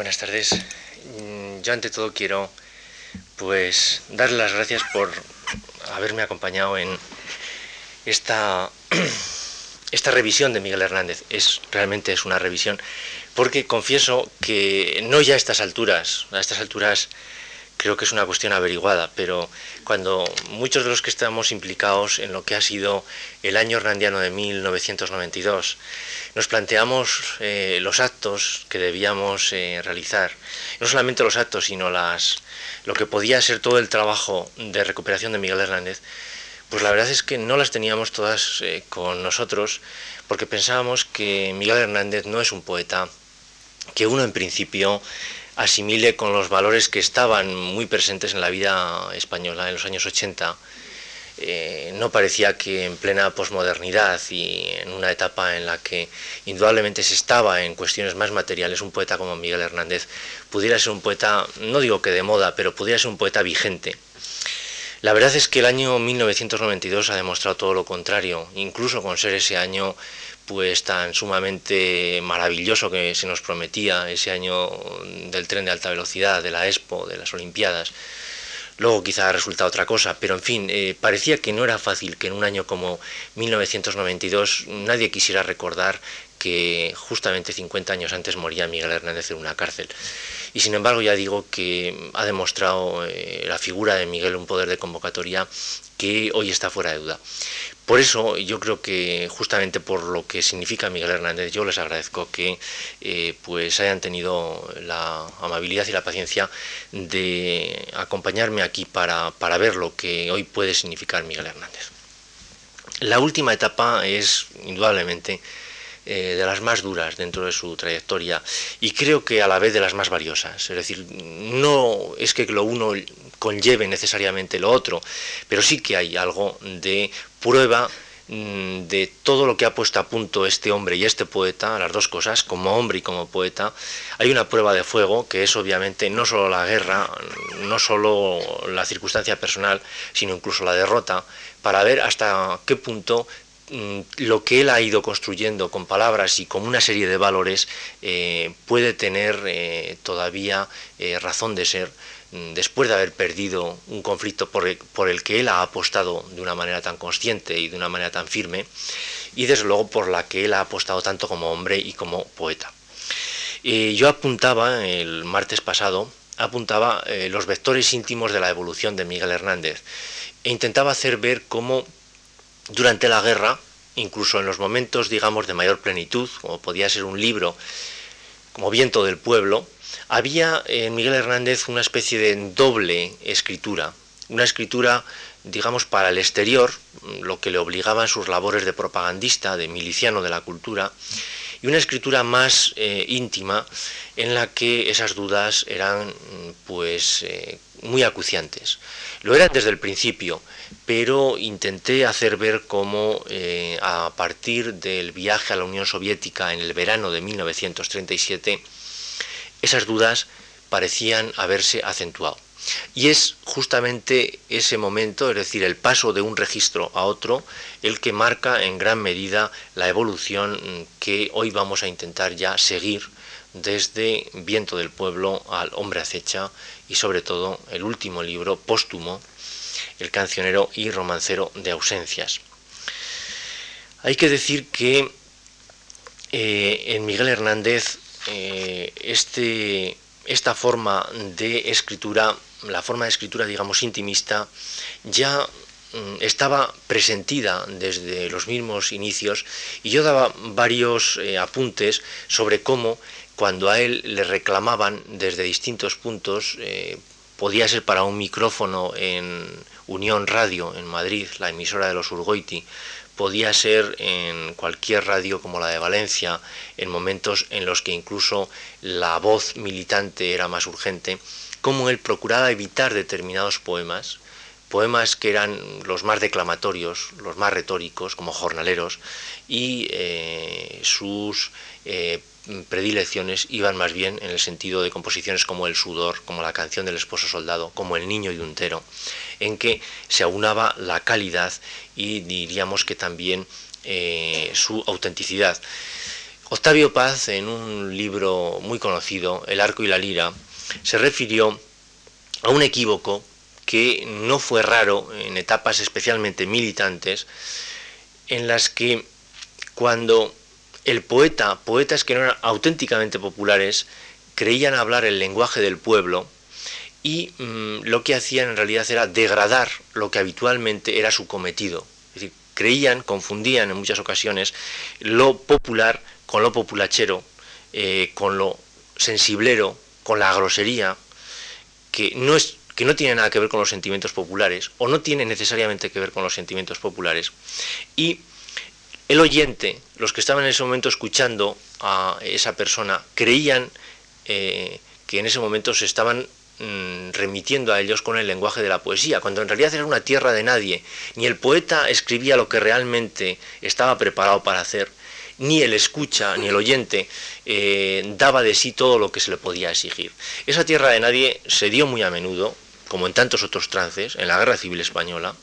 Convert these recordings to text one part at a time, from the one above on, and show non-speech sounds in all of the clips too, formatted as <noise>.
Buenas tardes. Mm, yo ante todo quiero pues darle las gracias por haberme acompañado en esta, <clears throat> esta revisión de Miguel Hernández. Es realmente es una revisión porque confieso que no ya a estas alturas, a estas alturas creo que es una cuestión averiguada, pero cuando muchos de los que estamos implicados en lo que ha sido el año hernandiano de 1992, nos planteamos eh, los actos que debíamos eh, realizar, no solamente los actos, sino las, lo que podía ser todo el trabajo de recuperación de Miguel Hernández, pues la verdad es que no las teníamos todas eh, con nosotros, porque pensábamos que Miguel Hernández no es un poeta que uno en principio asimile con los valores que estaban muy presentes en la vida española en los años 80. Eh, no parecía que en plena posmodernidad y en una etapa en la que indudablemente se estaba en cuestiones más materiales, un poeta como Miguel Hernández pudiera ser un poeta, no digo que de moda, pero pudiera ser un poeta vigente. La verdad es que el año 1992 ha demostrado todo lo contrario, incluso con ser ese año pues tan sumamente maravilloso que se nos prometía ese año del tren de alta velocidad, de la Expo, de las Olimpiadas. Luego quizá ha resultado otra cosa, pero en fin, eh, parecía que no era fácil que en un año como 1992 nadie quisiera recordar que justamente 50 años antes moría Miguel Hernández en una cárcel. Y sin embargo ya digo que ha demostrado eh, la figura de Miguel un poder de convocatoria que hoy está fuera de duda. Por eso yo creo que justamente por lo que significa Miguel Hernández, yo les agradezco que eh, pues hayan tenido la amabilidad y la paciencia de acompañarme aquí para, para ver lo que hoy puede significar Miguel Hernández. La última etapa es indudablemente eh, de las más duras dentro de su trayectoria y creo que a la vez de las más valiosas. Es decir, no es que lo uno conlleve necesariamente lo otro, pero sí que hay algo de prueba mm, de todo lo que ha puesto a punto este hombre y este poeta, las dos cosas, como hombre y como poeta, hay una prueba de fuego que es obviamente no solo la guerra, no solo la circunstancia personal, sino incluso la derrota, para ver hasta qué punto mm, lo que él ha ido construyendo con palabras y con una serie de valores eh, puede tener eh, todavía eh, razón de ser después de haber perdido un conflicto por el, que él ha apostado de una manera tan consciente y de una manera tan firme, y desde luego por la que él ha apostado tanto como hombre y como poeta. yo apuntaba el martes pasado, apuntaba eh, los vectores íntimos de la evolución de Miguel Hernández e intentaba hacer ver cómo durante la guerra, incluso en los momentos, digamos, de mayor plenitud, como podía ser un libro como Viento del Pueblo, había en Miguel Hernández una especie de doble escritura, una escritura, digamos, para el exterior, lo que le obligaba en sus labores de propagandista, de miliciano de la cultura, y una escritura más eh, íntima en la que esas dudas eran pues eh, muy acuciantes. Lo eran desde el principio, pero intenté hacer ver cómo eh, a partir del viaje a la Unión Soviética en el verano de 1937, esas dudas parecían haberse acentuado. Y es justamente ese momento, es decir, el paso de un registro a otro, el que marca en gran medida la evolución que hoy vamos a intentar ya seguir desde Viento del Pueblo al Hombre Acecha y sobre todo el último libro póstumo, El cancionero y romancero de ausencias. Hay que decir que eh, en Miguel Hernández eh, este, esta forma de escritura, la forma de escritura, digamos, intimista, ya mm, estaba presentida desde los mismos inicios y yo daba varios eh, apuntes sobre cómo cuando a él le reclamaban desde distintos puntos, eh, podía ser para un micrófono en Unión Radio en Madrid, la emisora de los Urgoiti, podía ser en cualquier radio como la de Valencia, en momentos en los que incluso la voz militante era más urgente, como él procuraba evitar determinados poemas, poemas que eran los más declamatorios, los más retóricos, como jornaleros, y eh, sus eh, predilecciones iban más bien en el sentido de composiciones como El sudor, como la canción del esposo soldado, como El niño yuntero, en que se aunaba la calidad y diríamos que también eh, su autenticidad. Octavio Paz, en un libro muy conocido, El arco y la lira, se refirió a un equívoco que no fue raro en etapas especialmente militantes, en las que cuando el poeta, poetas que no eran auténticamente populares, creían hablar el lenguaje del pueblo y mm, lo que hacían en realidad era degradar lo que habitualmente era su cometido. Es decir, creían, confundían en muchas ocasiones lo popular con lo populachero, eh, con lo sensiblero, con la grosería, que no es que no tiene nada que ver con los sentimientos populares o no tiene necesariamente que ver con los sentimientos populares. Y el oyente, los que estaban en ese momento escuchando a esa persona, creían eh, que en ese momento se estaban mm, remitiendo a ellos con el lenguaje de la poesía, cuando en realidad era una tierra de nadie. Ni el poeta escribía lo que realmente estaba preparado para hacer, ni el escucha, ni el oyente eh, daba de sí todo lo que se le podía exigir. Esa tierra de nadie se dio muy a menudo, como en tantos otros trances, en la Guerra Civil Española.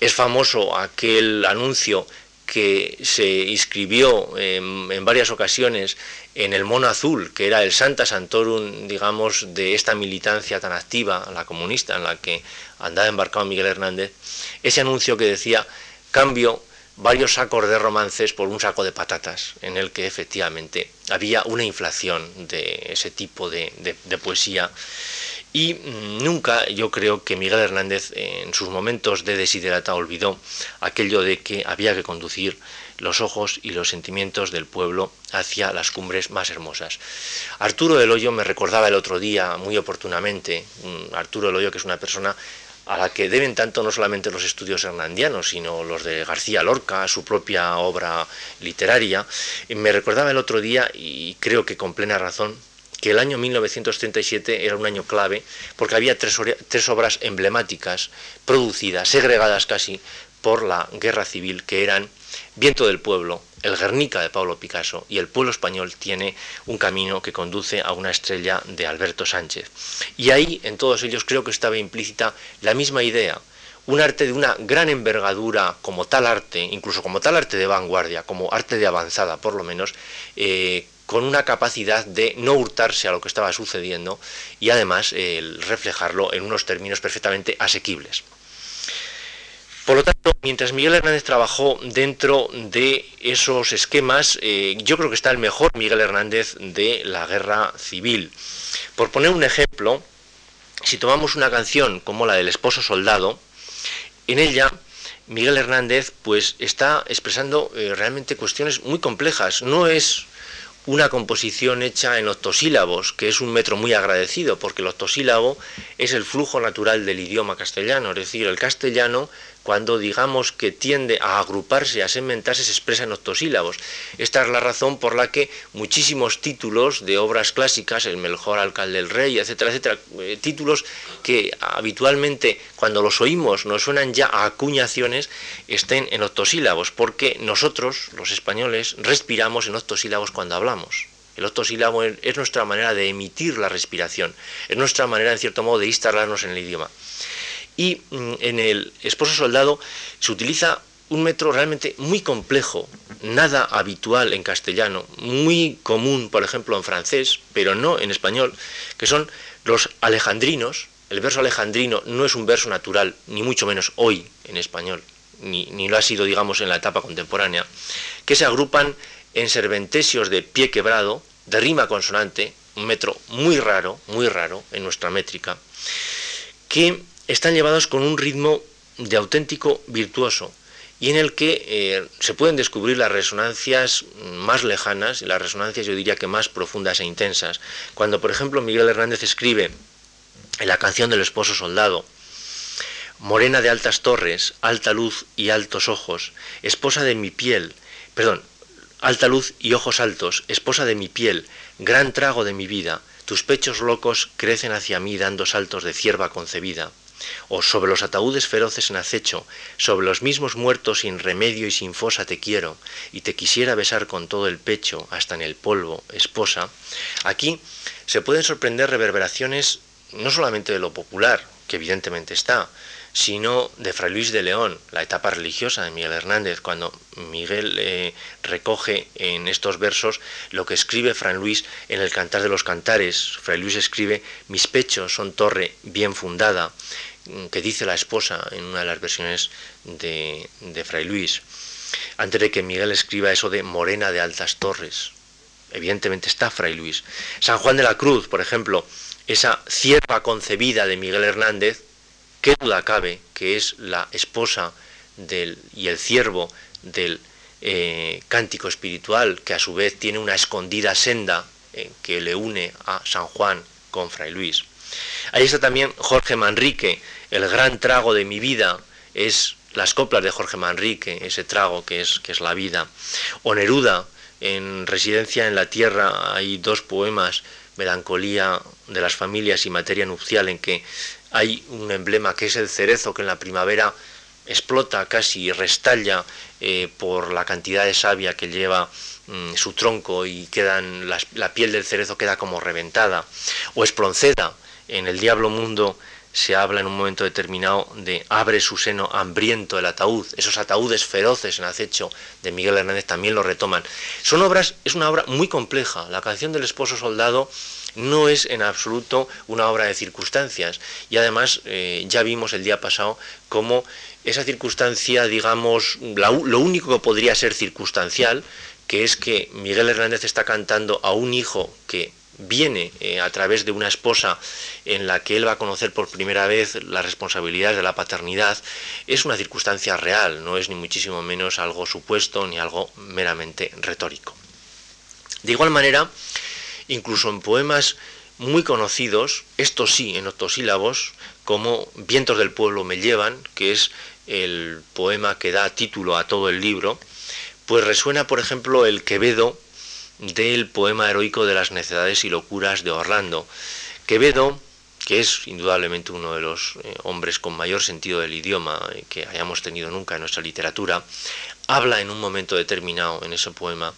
Es famoso aquel anuncio que se inscribió en, varias ocasiones en el mono azul, que era el Santa Santorum, digamos, de esta militancia tan activa, la comunista, en la que andaba embarcado Miguel Hernández, ese anuncio que decía, cambio varios sacos de romances por un saco de patatas, en el que efectivamente había una inflación de ese tipo de poesía y mm, nunca yo creo que Miguel Hernández en sus momentos de desiderata olvidó aquello de que había que conducir los ojos y los sentimientos del pueblo hacia las cumbres más hermosas. Arturo del Hoyo me recordaba el otro día muy oportunamente, Arturo del Hoyo que es una persona a la que deben tanto no solamente los estudios hernandianos, sino los de García Lorca, su propia obra literaria, me recordaba el otro día, y creo que con plena razón, que el año 1937 era un año clave porque había tres, obras emblemáticas producidas, segregadas casi, por la guerra civil, que eran Viento del Pueblo, El Guernica de Pablo Picasso y El pueblo español tiene un camino que conduce a una estrella de Alberto Sánchez. Y ahí, en todos ellos, creo que estaba implícita la misma idea, un arte de una gran envergadura como tal arte, incluso como tal arte de vanguardia, como arte de avanzada por lo menos, eh, con una capacidad de no hurtarse a lo que estaba sucediendo y además reflejarlo en unos términos perfectamente asequibles. Por lo tanto, mientras Miguel Hernández trabajó dentro de esos esquemas, eh, yo creo que está el mejor Miguel Hernández de la guerra civil. Por poner un ejemplo, si tomamos una canción como la del esposo soldado, en ella Miguel Hernández pues está expresando eh, realmente cuestiones muy complejas. No es una composición hecha en octosílabos, que es un metro muy agradecido, porque el octosílabo es el flujo natural del idioma castellano, es decir, el castellano cuando digamos que tiende a agruparse, a segmentarse, se expresa en octosílabos. Esta es la razón por la que muchísimos títulos de obras clásicas, el mejor alcalde del rey, etcétera, etcétera, eh, títulos que habitualmente cuando los oímos nos suenan ya a acuñaciones, estén en octosílabos, porque nosotros, los españoles, respiramos en octosílabos cuando hablamos. El octosílabo es nuestra manera de emitir la respiración, es nuestra manera, en cierto modo, de instalarnos en el idioma. Y mm, en el esposo soldado se utiliza un metro realmente muy complejo, nada habitual en castellano, muy común, por ejemplo, en francés, pero no en español, que son los alejandrinos. El verso alejandrino no es un verso natural, ni mucho menos hoy en español, ni, ni lo ha sido, digamos, en la etapa contemporánea, que se agrupan en serventesios de pie quebrado, de rima consonante, un metro muy raro, muy raro en nuestra métrica, que están llevados con un ritmo de auténtico virtuoso y en el que eh, se pueden descubrir las resonancias más lejanas y las resonancias yo diría que más profundas e intensas. Cuando por ejemplo Miguel Hernández escribe en la canción del esposo soldado, Morena de altas torres, alta luz y altos ojos, esposa de mi piel, perdón, alta luz y ojos altos, esposa de mi piel, gran trago de mi vida, tus pechos locos crecen hacia mí dando saltos de cierva concebida o sobre los ataúdes feroces en acecho, sobre los mismos muertos sin remedio y sin fosa te quiero, y te quisiera besar con todo el pecho, hasta en el polvo, esposa, aquí se pueden sorprender reverberaciones no solamente de lo popular, que evidentemente está, sino de Fray Luis de León, la etapa religiosa de Miguel Hernández, cuando Miguel eh, recoge en estos versos lo que escribe Fray Luis en el Cantar de los Cantares. Fray Luis escribe, mis pechos son torre bien fundada, que dice la esposa en una de las versiones de, de Fray Luis, antes de que Miguel escriba eso de morena de altas torres. Evidentemente está Fray Luis. San Juan de la Cruz, por ejemplo, esa cierva concebida de Miguel Hernández, ¿Qué duda cabe que es la esposa del, y el ciervo del eh, cántico espiritual, que a su vez tiene una escondida senda eh, que le une a San Juan con Fray Luis? Ahí está también Jorge Manrique, el gran trago de mi vida es las coplas de Jorge Manrique, ese trago que es, que es la vida. O Neruda, en Residencia en la Tierra, hay dos poemas, Melancolía de las familias y Materia nupcial, en que hay un emblema que es el cerezo que en la primavera explota casi restalla eh, por la cantidad de savia que lleva mm, su tronco y quedan la, piel del cerezo queda como reventada. O Espronceda, en el Diablo Mundo se habla en un momento determinado de abre su seno hambriento el ataúd. Esos ataúdes feroces en acecho de Miguel Hernández también lo retoman. Son obras, es una obra muy compleja. La canción del esposo soldado no es en absoluto una obra de circunstancias. Y además eh, ya vimos el día pasado cómo esa circunstancia, digamos, lo único que podría ser circunstancial, que es que Miguel Hernández está cantando a un hijo que viene eh, a través de una esposa en la que él va a conocer por primera vez las responsabilidades de la paternidad, es una circunstancia real, no es ni muchísimo menos algo supuesto ni algo meramente retórico. De igual manera, incluso en poemas muy conocidos, estos sí, en octosílabos, como Vientos del pueblo me llevan, que es el poema que da título a todo el libro, pues resuena, por ejemplo, el Quevedo del poema heroico de las necedades y locuras de Orlando. Quevedo, que es indudablemente uno de los eh, hombres con mayor sentido del idioma eh, que hayamos tenido nunca en nuestra literatura, habla en un momento determinado en ese poema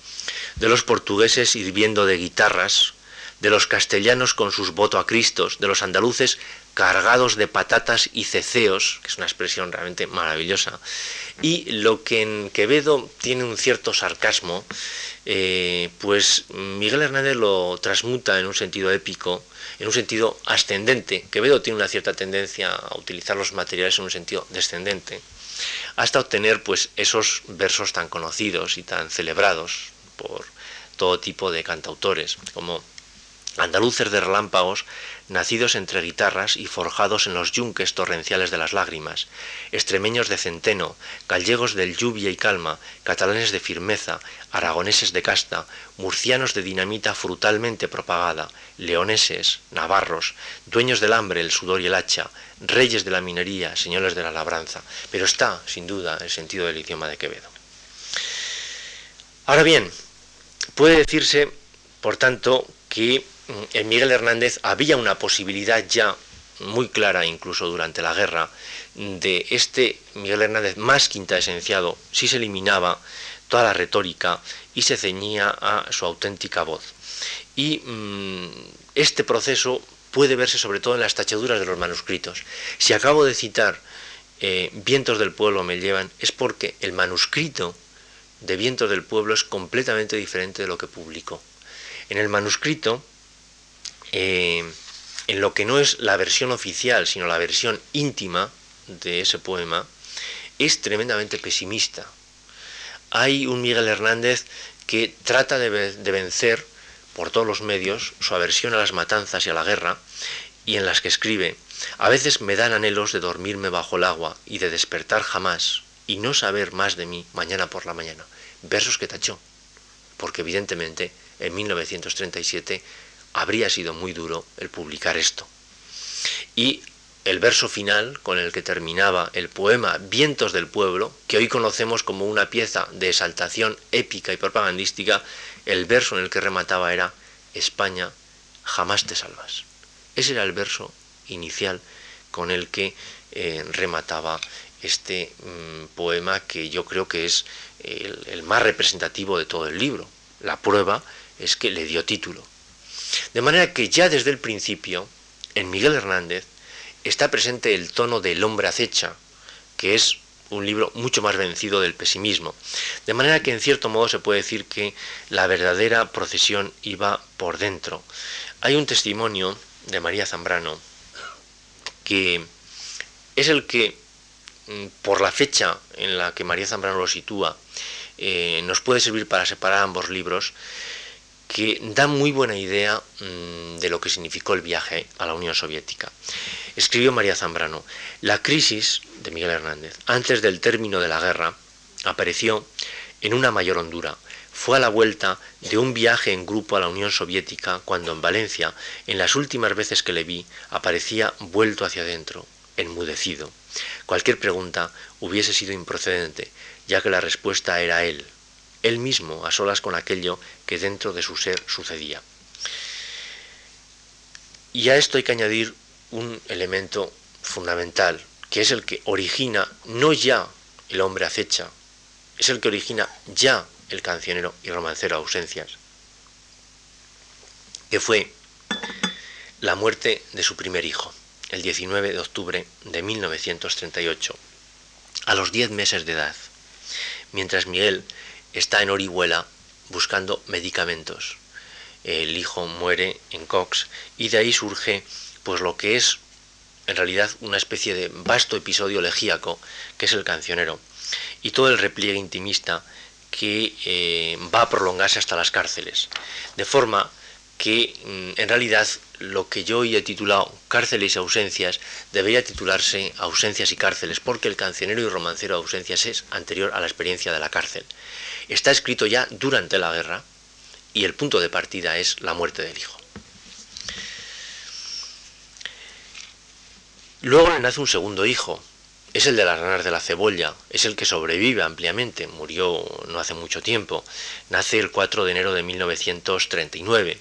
de los portugueses hirviendo de guitarras, de los castellanos con sus voto a Cristos, de los andaluces cargados de patatas y ceceos, que es una expresión realmente maravillosa, y lo que en Quevedo tiene un cierto sarcasmo, eh, pues Miguel Hernández lo transmuta en un sentido épico, en un sentido ascendente. Quevedo tiene una cierta tendencia a utilizar los materiales en un sentido descendente, hasta obtener pues esos versos tan conocidos y tan celebrados por todo tipo de cantautores, como andaluces de relámpagos, nacidos entre guitarras y forjados en los yunques torrenciales de las lágrimas, extremeños de centeno, gallegos del lluvia y calma, catalanes de firmeza, aragoneses de casta, murcianos de dinamita frutalmente propagada, leoneses, navarros, dueños del hambre, el sudor y el hacha, reyes de la minería, señores de la labranza, pero está, sin duda, el sentido del idioma de Quevedo. Ahora bien, puede decirse, por tanto, que en Miguel Hernández había una posibilidad ya muy clara, incluso durante la guerra, de este Miguel Hernández más quinta esenciado si se eliminaba toda la retórica y se ceñía a su auténtica voz. Y mm, este proceso puede verse sobre todo en las tachaduras de los manuscritos. Si acabo de citar eh, Vientos del Pueblo me llevan, es porque el manuscrito de Vientos del Pueblo es completamente diferente de lo que publicó. En el manuscrito, eh, en lo que no es la versión oficial, sino la versión íntima de ese poema, es tremendamente pesimista. Hay un Miguel Hernández que trata de, vencer por todos los medios su aversión a las matanzas y a la guerra, y en las que escribe, a veces me dan anhelos de dormirme bajo el agua y de despertar jamás y no saber más de mí mañana por la mañana. Versos que tachó, porque evidentemente en 1937 habría sido muy duro el publicar esto. Y el verso final con el que terminaba el poema Vientos del Pueblo, que hoy conocemos como una pieza de exaltación épica y propagandística, el verso en el que remataba era España, jamás te salvas. Ese era el verso inicial con el que eh, remataba este mm, poema que yo creo que es el más representativo de todo el libro. La prueba es que le dio título. De manera que ya desde el principio, en Miguel Hernández, está presente el tono del hombre acecha, que es un libro mucho más vencido del pesimismo. De manera que en cierto modo se puede decir que la verdadera procesión iba por dentro. Hay un testimonio de María Zambrano que es el que, mm, por la fecha en la que María Zambrano lo sitúa, eh, nos puede servir para separar ambos libros, que da muy buena idea mm, de lo que significó el viaje a la Unión Soviética. Escribió María Zambrano, la crisis de Miguel Hernández, antes del término de la guerra, apareció en una mayor hondura. Fue a la vuelta de un viaje en grupo a la Unión Soviética cuando en Valencia, en las últimas veces que le vi, aparecía vuelto hacia adentro, enmudecido. Cualquier pregunta hubiese sido improcedente, ya que la respuesta era él, él mismo, a solas con aquello que dentro de su ser sucedía. Y a esto hay que añadir un elemento fundamental, que es el que origina no ya el hombre acecha, es el que origina ya el cancionero y romancero ausencias, que fue la muerte de su primer hijo, el 19 de octubre de 1938, a los 10 meses de edad, mientras Miguel está en Orihuela buscando medicamentos. El hijo muere en Cox y de ahí surge pues lo que es en realidad una especie de vasto episodio elegíaco que es el cancionero y todo el repliegue intimista que eh, va a prolongarse hasta las cárceles. De forma que mm, en realidad lo que yo hoy he titulado Cárceles y ausencias debería titularse Ausencias y cárceles, porque el cancionero y romancero de ausencias es anterior a la experiencia de la cárcel. Está escrito ya durante la guerra y el punto de partida es la muerte del hijo. Luego le nace un segundo hijo, es el de las ranas de la cebolla, es el que sobrevive ampliamente, murió no hace mucho tiempo, nace el 4 de enero de 1939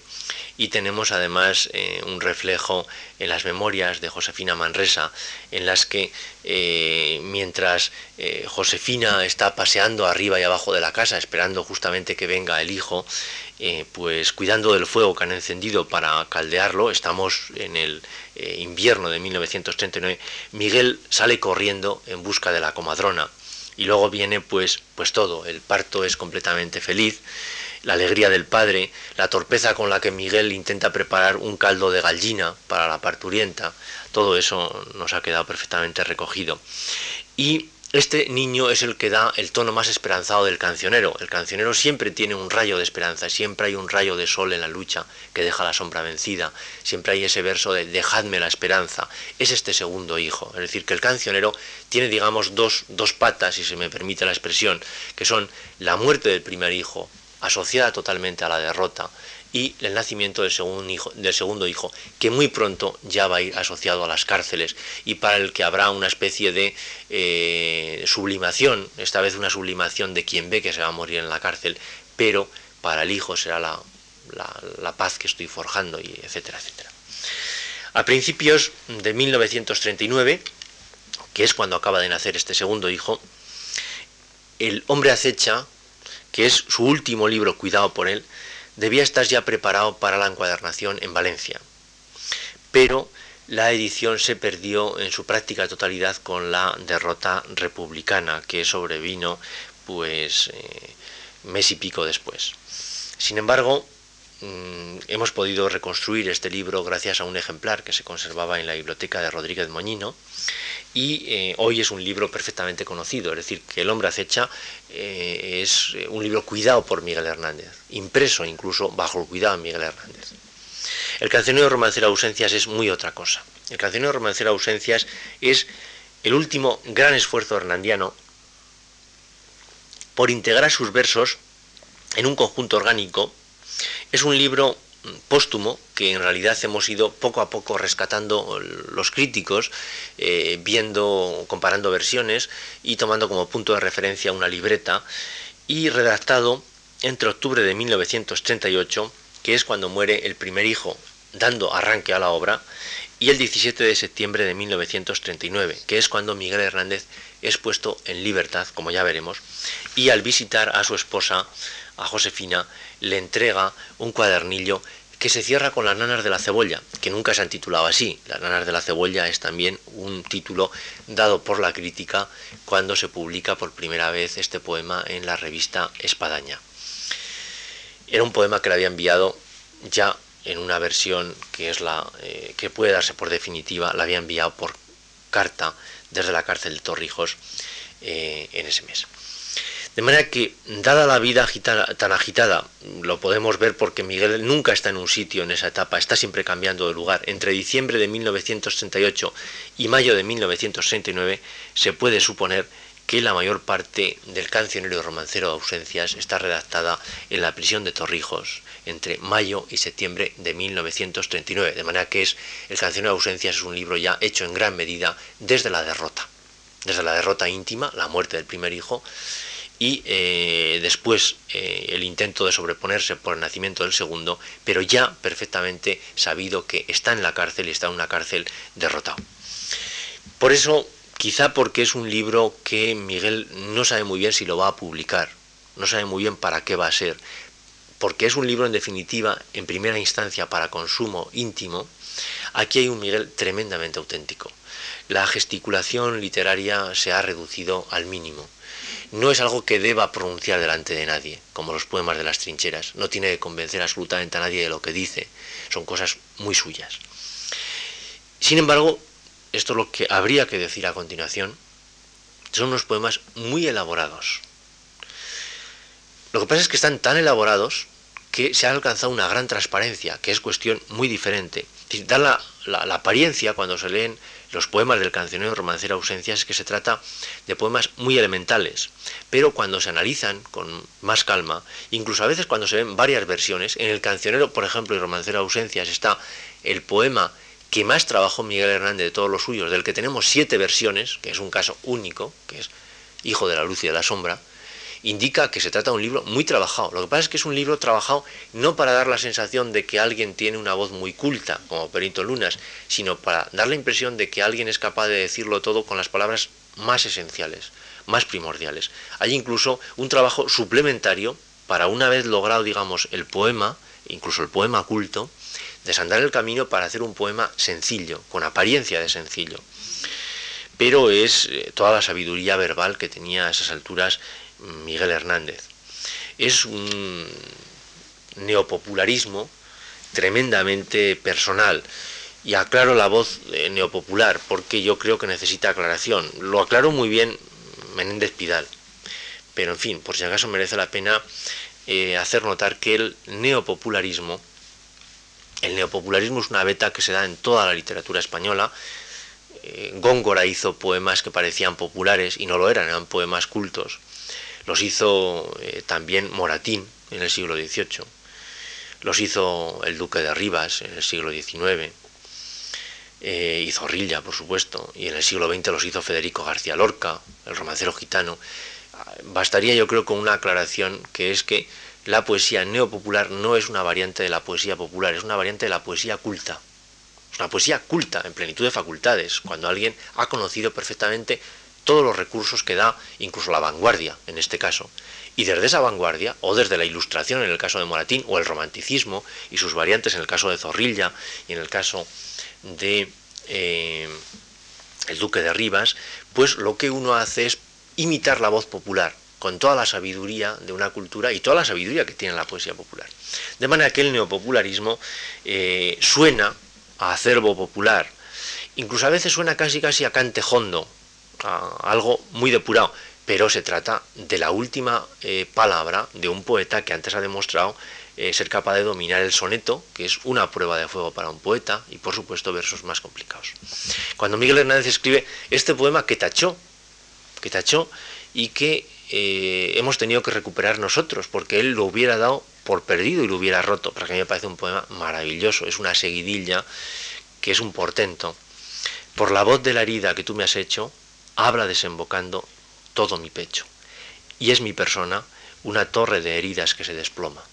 y tenemos además eh, un reflejo en las memorias de Josefina Manresa, en las que eh, mientras eh, Josefina está paseando arriba y abajo de la casa, esperando justamente que venga el hijo, pues cuidando del fuego que han encendido para caldearlo, estamos en el invierno de 1939, Miguel sale corriendo en busca de la comadrona. Y luego viene pues pues todo, el parto es completamente feliz la alegría del padre, la torpeza con la que Miguel intenta preparar un caldo de gallina para la parturienta, todo eso nos ha quedado perfectamente recogido. Y este niño es el que da el tono más esperanzado del cancionero. El cancionero siempre tiene un rayo de esperanza, siempre hay un rayo de sol en la lucha que deja la sombra vencida, siempre hay ese verso de dejadme la esperanza. Es este segundo hijo, es decir, que el cancionero tiene, digamos, dos, dos patas, si se me permite la expresión, que son la muerte del primer hijo asociada totalmente a la derrota y el nacimiento del segundo, hijo, que muy pronto ya va a ir asociado a las cárceles y para el que habrá una especie de eh, sublimación, esta vez una sublimación de quien ve que se va a morir en la cárcel, pero para el hijo será la, la paz que estoy forjando, y etcétera, etcétera. A principios de 1939, que es cuando acaba de nacer este segundo hijo, el hombre acecha que es su último libro cuidado por él, debía estar ya preparado para la encuadernación en Valencia. Pero la edición se perdió en su práctica totalidad con la derrota republicana que sobrevino pues eh, mes y pico después. Sin embargo, mm, hemos podido reconstruir este libro gracias a un ejemplar que se conservaba en la biblioteca de Rodríguez Moñino y eh, hoy es un libro perfectamente conocido, es decir, que El hombre acecha eh, es eh, un libro cuidado por Miguel Hernández, impreso incluso bajo el cuidado de Miguel Hernández. El cancionero romancero ausencias es muy otra cosa. El cancionero romancero ausencias es el último gran esfuerzo hernandiano por integrar sus versos en un conjunto orgánico. Es un libro póstumo que en realidad hemos ido poco a poco rescatando los críticos, eh, viendo, comparando versiones y tomando como punto de referencia una libreta y redactado entre octubre de 1938, que es cuando muere el primer hijo, dando arranque a la obra, y el 17 de septiembre de 1939, que es cuando Miguel Hernández es puesto en libertad, como ya veremos, y al visitar a su esposa, a Josefina, le entrega un cuadernillo que se cierra con Las nanas de la cebolla, que nunca se han titulado así. Las nanas de la cebolla es también un título dado por la crítica cuando se publica por primera vez este poema en la revista Espadaña. Era un poema que le había enviado ya en una versión que es la eh, que puede darse por definitiva, la había enviado por carta desde la cárcel de Torrijos eh, en ese mes. De manera que, dada la vida tan agitada, lo podemos ver porque Miguel nunca está en un sitio en esa etapa, está siempre cambiando de lugar. Entre diciembre de 1938 y mayo de 1969 se puede suponer que la mayor parte del cancionero romancero de ausencias está redactada en la prisión de Torrijos entre mayo y septiembre de 1939. De manera que es el cancionero de ausencias es un libro ya hecho en gran medida desde la derrota, desde la derrota íntima, la muerte del primer hijo, y eh, después eh, el intento de sobreponerse por el nacimiento del segundo, pero ya perfectamente sabido que está en la cárcel y está en una cárcel derrotado. Por eso, quizá porque es un libro que Miguel no sabe muy bien si lo va a publicar, no sabe muy bien para qué va a ser, porque es un libro en definitiva, en primera instancia, para consumo íntimo, aquí hay un Miguel tremendamente auténtico. La gesticulación literaria se ha reducido al mínimo no es algo que deba pronunciar delante de nadie, como los poemas de las trincheras. No tiene que convencer absolutamente a nadie de lo que dice. Son cosas muy suyas. Sin embargo, esto es lo que habría que decir a continuación. Son unos poemas muy elaborados. Lo que pasa es que están tan elaborados que se ha alcanzado una gran transparencia, que es cuestión muy diferente. Da la, la apariencia cuando se leen los poemas del cancionero romancero Ausencias es que se trata de poemas muy elementales, pero cuando se analizan con más calma, incluso a veces cuando se ven varias versiones, en el cancionero, por ejemplo, y romancero Ausencias está el poema que más trabajó Miguel Hernández de todos los suyos, del que tenemos siete versiones, que es un caso único, que es Hijo de la Luz y de la Sombra, indica que se trata de un libro muy trabajado. Lo que pasa es que es un libro trabajado no para dar la sensación de que alguien tiene una voz muy culta, como Perito Lunas, sino para dar la impresión de que alguien es capaz de decirlo todo con las palabras más esenciales, más primordiales. Hay incluso un trabajo suplementario para una vez logrado, digamos, el poema, incluso el poema culto, desandar el camino para hacer un poema sencillo, con apariencia de sencillo. Pero es eh, toda la sabiduría verbal que tenía a esas alturas Miguel Hernández. Es un neopopularismo tremendamente personal. Y aclaro la voz neopopular porque yo creo que necesita aclaración. Lo aclaro muy bien Menéndez Pidal. Pero en fin, por si acaso merece la pena eh, hacer notar que el neopopularismo, el neopopularismo es una beta que se da en toda la literatura española. Eh, Góngora hizo poemas que parecían populares y no lo eran, eran poemas cultos. Los hizo eh, también Moratín en el siglo XVIII. Los hizo el duque de Rivas en el siglo XIX. Eh, y Zorrilla, por supuesto. Y en el siglo XX los hizo Federico García Lorca, el romancero gitano. Bastaría yo creo con una aclaración que es que la poesía neopopular no es una variante de la poesía popular, es una variante de la poesía culta. Es una poesía culta, en plenitud de facultades, cuando alguien ha conocido perfectamente todos los recursos que da incluso la vanguardia en este caso. Y desde esa vanguardia, o desde la ilustración en el caso de Moratín, o el romanticismo y sus variantes en el caso de Zorrilla y en el caso de eh, el Duque de Rivas, pues lo que uno hace es imitar la voz popular, con toda la sabiduría de una cultura y toda la sabiduría que tiene la poesía popular. De manera que el neopopularismo eh, suena a acervo popular, incluso a veces suena casi casi a algo muy depurado, pero se trata de la última eh, palabra de un poeta que antes ha demostrado eh, ser capaz de dominar el soneto, que es una prueba de fuego para un poeta, y por supuesto versos más complicados. Cuando Miguel Hernández escribe este poema que tachó, que tachó y que eh, hemos tenido que recuperar nosotros, porque él lo hubiera dado por perdido y lo hubiera roto, para que a mí me parece un poema maravilloso, es una seguidilla que es un portento. Por la voz de la herida que tú me has hecho, habla desembocando todo mi pecho. Y es mi persona una torre de heridas que se desploma.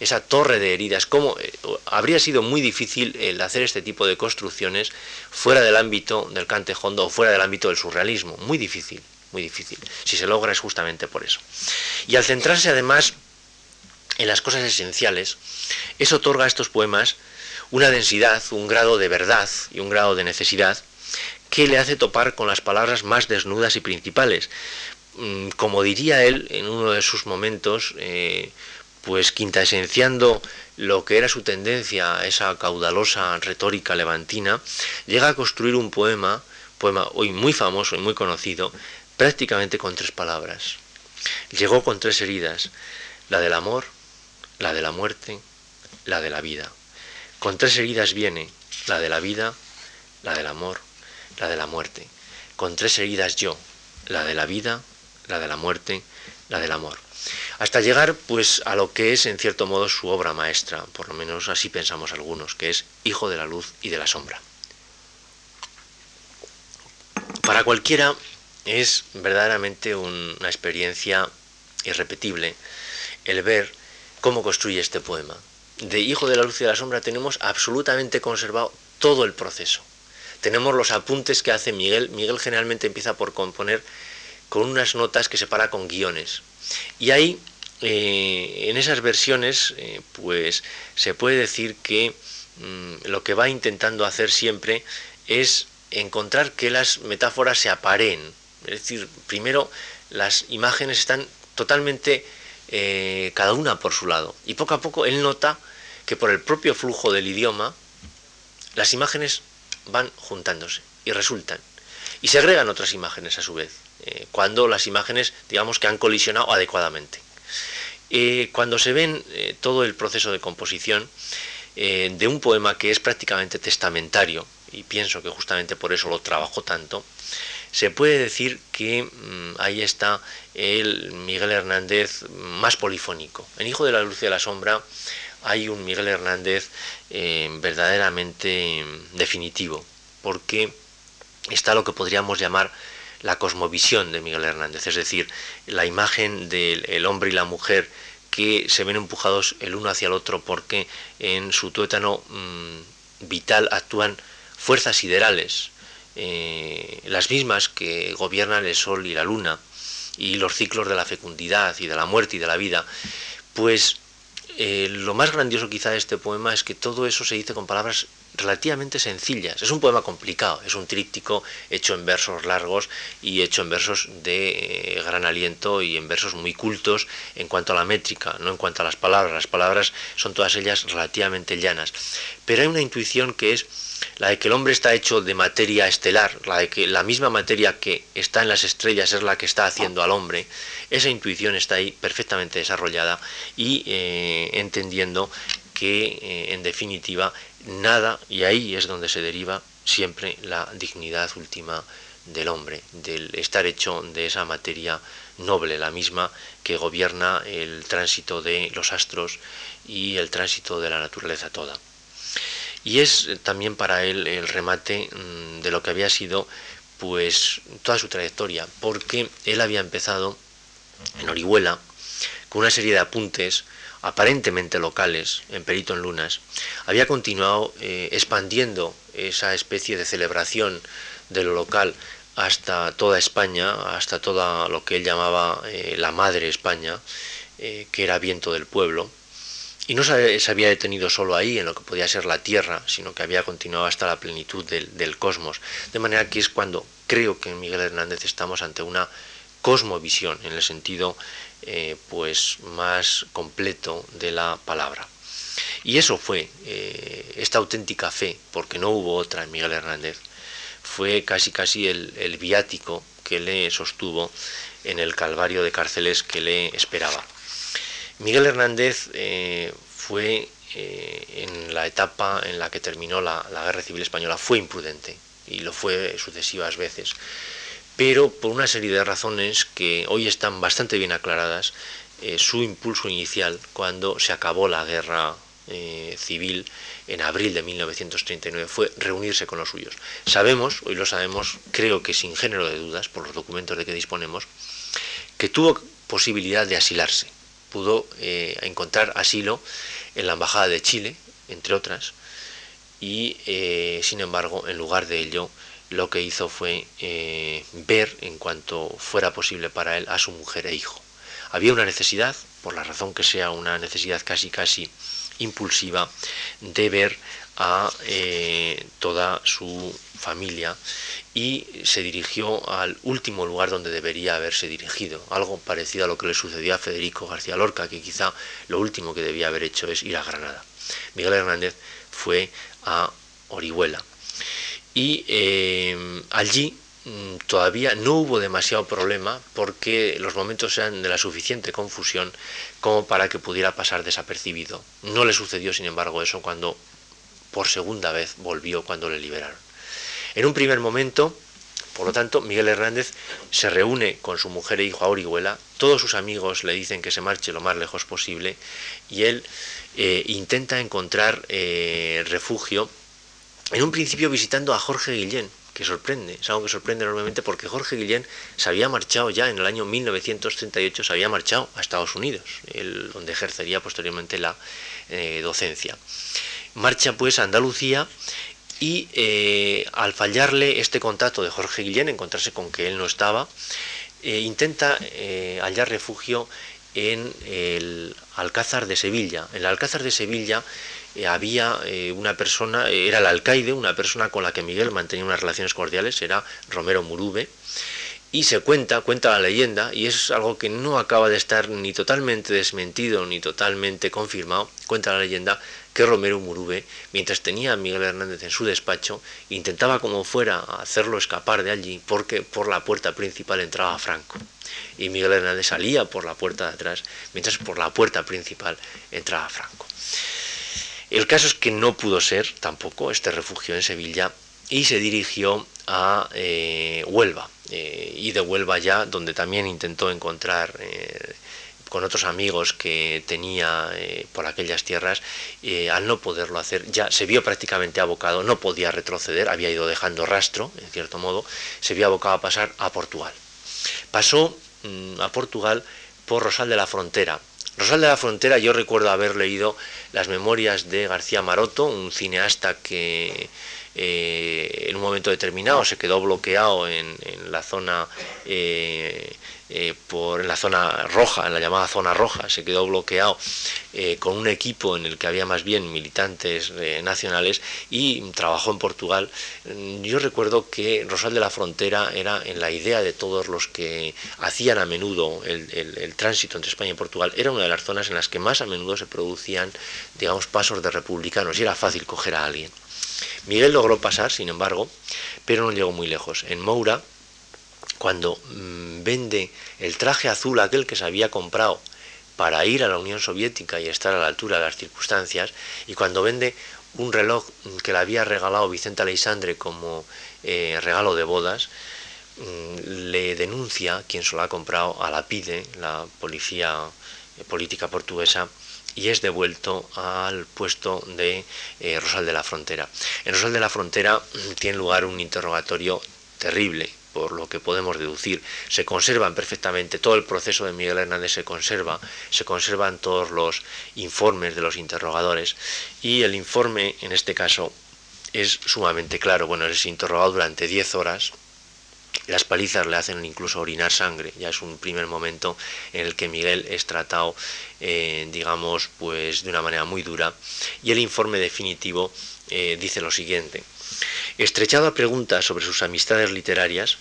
Esa torre de heridas, ¿cómo? Eh, habría sido muy difícil el hacer este tipo de construcciones fuera del ámbito del cantejondo o fuera del ámbito del surrealismo. Muy difícil, muy difícil. Si se logra es justamente por eso. Y al centrarse además en las cosas esenciales, eso otorga a estos poemas una densidad, un grado de verdad y un grado de necesidad que le hace topar con las palabras más desnudas y principales. Mm, como diría él en uno de sus momentos, eh, pues quintaesenciando lo que era su tendencia esa caudalosa retórica levantina, llega a construir un poema, poema hoy muy famoso y muy conocido, prácticamente con tres palabras. Llegó con tres heridas, la del amor, la de la muerte, la de la vida. Con tres heridas viene, la de la vida, la del amor, la de la muerte. Con tres heridas yo, la de la vida, la de la muerte, la del amor. Hasta llegar pues a lo que es en cierto modo su obra maestra, por lo menos así pensamos algunos, que es Hijo de la Luz y de la Sombra. Para cualquiera es verdaderamente una experiencia irrepetible el ver cómo construye este poema. De Hijo de la Luz y de la Sombra tenemos absolutamente conservado todo el proceso. Tenemos los apuntes que hace Miguel. Miguel generalmente empieza por componer con unas notas que separa con guiones. Y ahí, eh, en esas versiones, eh, pues se puede decir que mm, lo que va intentando hacer siempre es encontrar que las metáforas se aparen. Es decir, primero las imágenes están totalmente eh, cada una por su lado. Y poco a poco él nota que por el propio flujo del idioma, las imágenes van juntándose y resultan. Y se agregan otras imágenes a su vez, eh, cuando las imágenes, digamos, que han colisionado adecuadamente. Eh, cuando se ven todo el proceso de composición de un poema que es prácticamente testamentario, y pienso que justamente por eso lo trabajo tanto, se puede decir que mm, ahí está el Miguel Hernández más polifónico. En Hijo de la Luz y de la Sombra hay un Miguel Hernández eh, verdaderamente definitivo, porque está lo que podríamos llamar la cosmovisión de Miguel Hernández, es decir, la imagen del hombre y la mujer que se ven empujados el uno hacia el otro porque en su tuétano mm, vital actúan fuerzas siderales, eh, las mismas que gobiernan el Sol y la Luna y los ciclos de la fecundidad y de la muerte y de la vida, pues eh, lo más grandioso quizá de este poema es que todo eso se dice con palabras relativamente sencillas. Es un poema complicado, es un tríptico hecho en versos largos y hecho en versos de eh, gran aliento y en versos muy cultos en cuanto a la métrica, no en cuanto a las palabras. Las palabras son todas ellas relativamente llanas. Pero hay una intuición que es la de que el hombre está hecho de materia estelar, la de que la misma materia que está en las estrellas es la que está haciendo al hombre, esa intuición está ahí perfectamente desarrollada y eh, entendiendo que eh, en definitiva nada, y ahí es donde se deriva siempre la dignidad última del hombre, del estar hecho de esa materia noble, la misma que gobierna el tránsito de los astros y el tránsito de la naturaleza toda. Y es también para él el remate mm, de lo que había sido pues toda su trayectoria, porque él había empezado en Orihuela con una serie de apuntes aparentemente locales, en Perito en Lunas, había continuado eh, expandiendo esa especie de celebración de lo local hasta toda España, hasta toda lo que él llamaba eh, la madre España, que era viento del pueblo, y no se, había detenido solo ahí, en lo que podía ser la Tierra, sino que había continuado hasta la plenitud del, cosmos. De manera que es cuando creo que en Miguel Hernández estamos ante una cosmovisión, en el sentido eh, pues más completo de la palabra. Y eso fue eh, esta auténtica fe, porque no hubo otra en Miguel Hernández, fue casi casi el, viático que le sostuvo en el calvario de cárceles que le esperaba. Miguel Hernández eh, fue en la etapa en la que terminó la, Guerra Civil Española, fue imprudente y lo fue sucesivas veces, pero por una serie de razones que hoy están bastante bien aclaradas, eh, su impulso inicial cuando se acabó la guerra civil en abril de 1939 fue reunirse con los suyos. Sabemos, hoy lo sabemos, creo que sin género de dudas, por los documentos de que disponemos, que tuvo posibilidad de asilarse pudo eh, encontrar asilo en la Embajada de Chile, entre otras, y eh, sin embargo, en lugar de ello, lo que hizo fue eh, ver, en cuanto fuera posible para él, a su mujer e hijo. Había una necesidad, por la razón que sea, una necesidad casi casi impulsiva de ver a eh, toda su familia y se dirigió al último lugar donde debería haberse dirigido, algo parecido a lo que le sucedió a Federico García Lorca, que quizá lo último que debía haber hecho es ir a Granada. Miguel Hernández fue a Orihuela y eh, allí mm, todavía no hubo demasiado problema porque los momentos eran de la suficiente confusión como para que pudiera pasar desapercibido. No le sucedió, sin embargo, eso cuando por segunda vez volvió cuando le liberaron. En un primer momento, por lo tanto, Miguel Hernández se reúne con su mujer e hijo a Orihuela, todos sus amigos le dicen que se marche lo más lejos posible y él eh, intenta encontrar eh, refugio, en un principio visitando a Jorge Guillén, que sorprende, es algo que sorprende enormemente porque Jorge Guillén se había marchado ya en el año 1938, se había marchado a Estados Unidos, donde ejercería posteriormente la eh, docencia. Marcha pues a Andalucía y eh, al fallarle este contacto de Jorge Guillén, encontrarse con que él no estaba, eh, intenta hallar refugio en el Alcázar de Sevilla. En el Alcázar de Sevilla eh, había eh, una persona, eh, era el alcaide, una persona con la que Miguel mantenía unas relaciones cordiales, era Romero Murube, y se cuenta, cuenta la leyenda, y es algo que no acaba de estar ni totalmente desmentido ni totalmente confirmado, cuenta la leyenda que Romero Murube, mientras tenía a Miguel Hernández en su despacho, intentaba como fuera hacerlo escapar de allí porque por la puerta principal entraba Franco. Y Miguel Hernández salía por la puerta de atrás, mientras por la puerta principal entraba Franco. El caso es que no pudo ser tampoco este refugio en Sevilla y se dirigió a eh, Huelva. Eh, y de Huelva ya, donde también intentó encontrar eh, con otros amigos que tenía por aquellas tierras, al no poderlo hacer, ya se vio prácticamente abocado, no podía retroceder, había ido dejando rastro, en cierto modo, se vio abocado a pasar a Portugal. Pasó mm, a Portugal por Rosal de la Frontera, Rosal de la Frontera, yo recuerdo haber leído las memorias de García Maroto, un cineasta que eh, en un momento determinado se quedó bloqueado en, la zona eh, eh, por en la zona roja, en la llamada zona roja, se quedó bloqueado con un equipo en el que había más bien militantes nacionales y trabajó en Portugal. Yo recuerdo que Rosal de la Frontera era en la idea de todos los que hacían a menudo el tránsito entre España y Portugal, era una de las zonas en las que más a menudo se producían, digamos, pasos de republicanos y era fácil coger a alguien. Miguel logró pasar, sin embargo, pero no llegó muy lejos. En Moura, cuando mm, vende el traje azul aquel que se había comprado para ir a la Unión Soviética y estar a la altura de las circunstancias, y cuando vende un reloj que le había regalado Vicente Aleixandre como eh, regalo de bodas, mm, le denuncia quien se lo ha comprado a la PIDE, la policía eh, política portuguesa, y es devuelto al puesto de eh, Rosal de la Frontera. En Rosal de la Frontera mm, tiene lugar un interrogatorio terrible, por lo que podemos deducir, se conservan perfectamente, todo el proceso de Miguel Hernández se conserva, se conservan todos los informes de los interrogadores y el informe en este caso es sumamente claro. Bueno, es interrogado durante 10 horas, las palizas le hacen incluso orinar sangre, ya es un primer momento en el que Miguel es tratado, eh, digamos, pues de una manera muy dura y el informe definitivo eh, dice lo siguiente. Estrechado a preguntas sobre sus amistades literarias,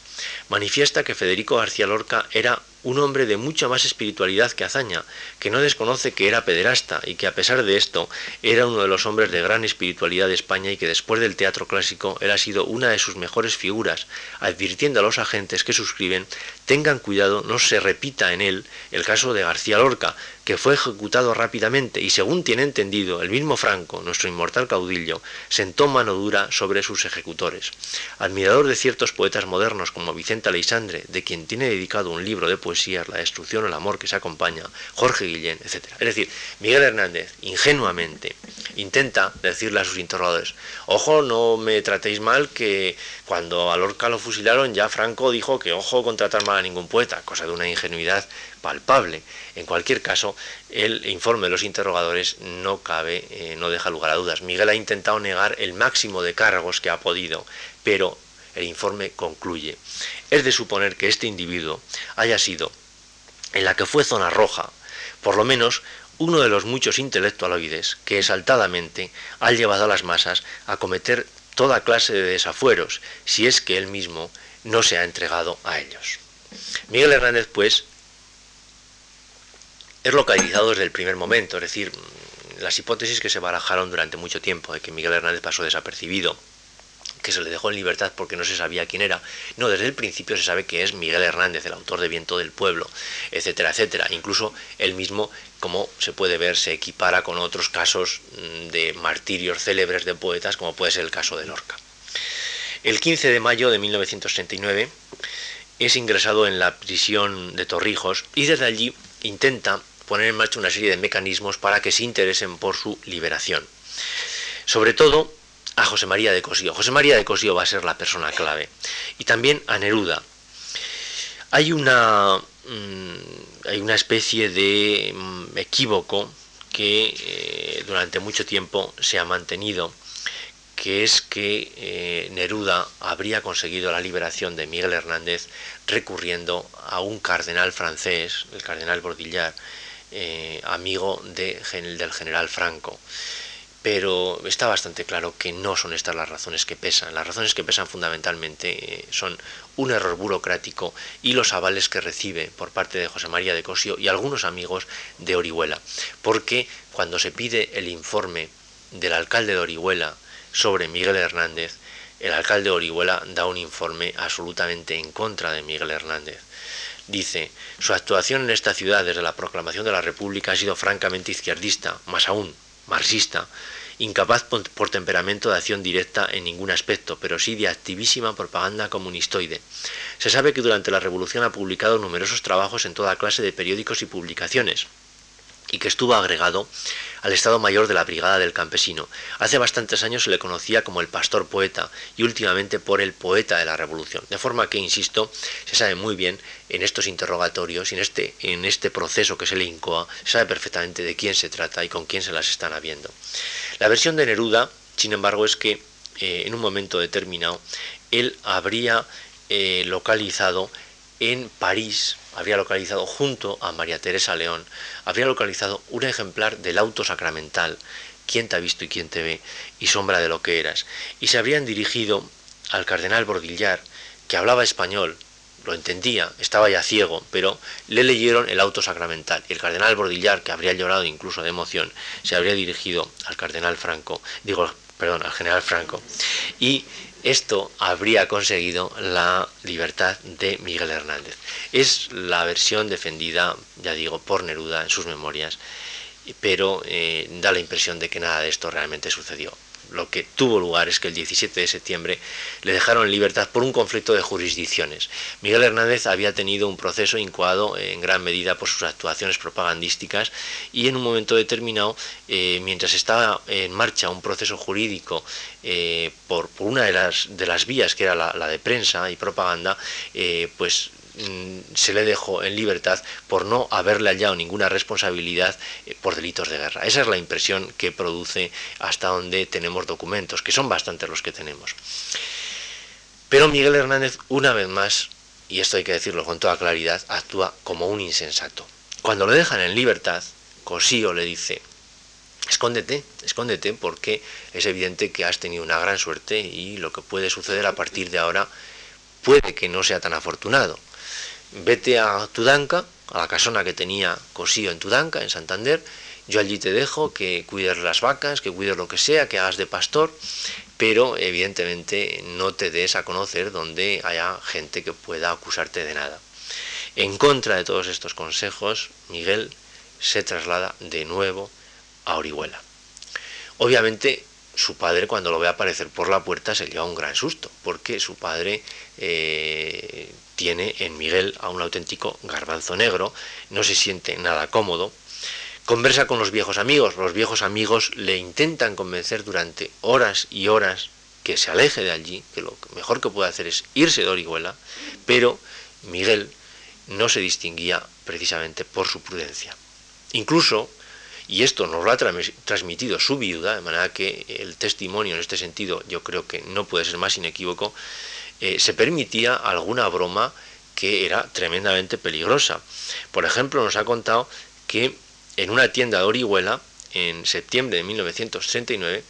manifiesta que Federico García Lorca era un hombre de mucha más espiritualidad que hazaña, que no desconoce que era pederasta y que a pesar de esto era uno de los hombres de gran espiritualidad de España y que después del teatro clásico él ha sido una de sus mejores figuras, advirtiendo a los agentes que suscriben tengan cuidado no se repita en él el caso de García Lorca, que fue ejecutado rápidamente y según tiene entendido el mismo Franco, nuestro inmortal caudillo, sentó mano dura sobre sus ejecutores. Admirador de ciertos poetas modernos como Vicente Aleixandre, de quien tiene dedicado un libro de poesía, la destrucción el amor que se acompaña, Jorge Guillén, etc. Es decir, Miguel Hernández, ingenuamente, intenta decirle a sus interrogadores, ojo, no me tratéis mal, que cuando a lo fusilaron ya Franco dijo que ojo con tratar mal a ningún poeta, cosa de una ingenuidad palpable. En cualquier caso, el informe de los interrogadores no cabe, eh, no deja lugar a dudas. Miguel ha intentado negar el máximo de cargos que ha podido, pero el informe concluye. Es de suponer que este individuo haya sido, en la que fue zona roja, por lo menos uno de los muchos intelectualoides que exaltadamente ha llevado a las masas a cometer toda clase de desafueros, si es que él mismo no se ha entregado a ellos. Miguel Hernández, pues, es localizado desde el primer momento, es decir, las hipótesis que se barajaron durante mucho tiempo de que Miguel Hernández pasó desapercibido, que se le dejó en libertad porque no se sabía quién era. No, desde el principio se sabe que es Miguel Hernández, el autor de Viento del Pueblo, etcétera, etcétera. Incluso él mismo, como se puede ver, se equipara con otros casos mm, de martirios célebres de poetas, como puede ser el caso de Lorca. El 15 de mayo de 1969 es ingresado en la prisión de Torrijos y desde allí intenta poner en marcha una serie de mecanismos para que se interesen por su liberación. Sobre todo a José María de Cosío. José María de Cosío va a ser la persona clave. Y también a Neruda. Hay una, mm, hay una especie de mm, equívoco que eh, durante mucho tiempo se ha mantenido, que es que eh, Neruda habría conseguido la liberación de Miguel Hernández recurriendo a un cardenal francés, el cardenal Bordillar, eh, amigo de, del general Franco. Pero está bastante claro que no son estas las razones que pesan. Las razones que pesan fundamentalmente eh, son un error burocrático y los avales que recibe por parte de José María de Cosio y algunos amigos de Orihuela. Porque cuando se pide el informe del alcalde de Orihuela sobre Miguel Hernández, el alcalde de Orihuela da un informe absolutamente en contra de Miguel Hernández dice, su actuación en esta ciudad desde la proclamación de la República ha sido francamente izquierdista, más aún, marxista, incapaz por, temperamento de acción directa en ningún aspecto, pero sí de activísima propaganda comunistoide. Se sabe que durante la Revolución ha publicado numerosos trabajos en toda clase de periódicos y publicaciones, y que estuvo agregado al Estado Mayor de la Brigada del Campesino. Hace bastantes años se le conocía como el pastor poeta y últimamente por el poeta de la Revolución. De forma que, insisto, se sabe muy bien en estos interrogatorios y en este, en este proceso que se le incoa, se sabe perfectamente de quién se trata y con quién se las están habiendo. La versión de Neruda, sin embargo, es que eh, en un momento determinado él habría eh, localizado en París, habría localizado junto a María Teresa León, habría localizado un ejemplar del auto sacramental, quién te ha visto y quién te ve, y sombra de lo que eras, y se habrían dirigido al cardenal Bordillar, que hablaba español, lo entendía, estaba ya ciego, pero le leyeron el auto sacramental, y el cardenal Bordillar, que habría llorado incluso de emoción, se habría dirigido al cardenal Franco, digo, perdón, al general Franco, y esto habría conseguido la libertad de Miguel Hernández. Es la versión defendida, ya digo, por Neruda en sus memorias, pero eh, da la impresión de que nada de esto realmente sucedió lo que tuvo lugar es que el 17 de septiembre le dejaron en libertad por un conflicto de jurisdicciones. Miguel Hernández había tenido un proceso incoado en gran medida por sus actuaciones propagandísticas y en un momento determinado, eh, mientras estaba en marcha un proceso jurídico eh, por, una de las, de las vías que era la, de prensa y propaganda, eh, pues se le dejó en libertad por no haberle hallado ninguna responsabilidad eh, por delitos de guerra. Esa es la impresión que produce hasta donde tenemos documentos, que son bastantes los que tenemos. Pero Miguel Hernández, una vez más, y esto hay que decirlo con toda claridad, actúa como un insensato. Cuando lo dejan en libertad, Cosío le dice, escóndete, escóndete porque es evidente que has tenido una gran suerte y lo que puede suceder a partir de ahora puede que no sea tan afortunado vete a Tudanca, a la casona que tenía Cosío en Tudanca, en Santander, yo allí te dejo que cuides las vacas, que cuides lo que sea, que hagas de pastor, pero evidentemente no te des a conocer donde haya gente que pueda acusarte de nada. En contra de todos estos consejos, Miguel se traslada de nuevo a Orihuela. Obviamente su padre cuando lo ve aparecer por la puerta se lleva un gran susto, porque su padre eh, tiene en Miguel a un auténtico garbanzo negro, no se siente nada cómodo, conversa con los viejos amigos, los viejos amigos le intentan convencer durante horas y horas que se aleje de allí, que lo mejor que puede hacer es irse de Orihuela, pero Miguel no se distinguía precisamente por su prudencia. Incluso y esto nos lo ha transmitido su viuda, de manera que el testimonio en este sentido yo creo que no puede ser más inequívoco, eh, se permitía alguna broma que era tremendamente peligrosa. Por ejemplo, nos ha contado que en una tienda de Orihuela en septiembre de 1939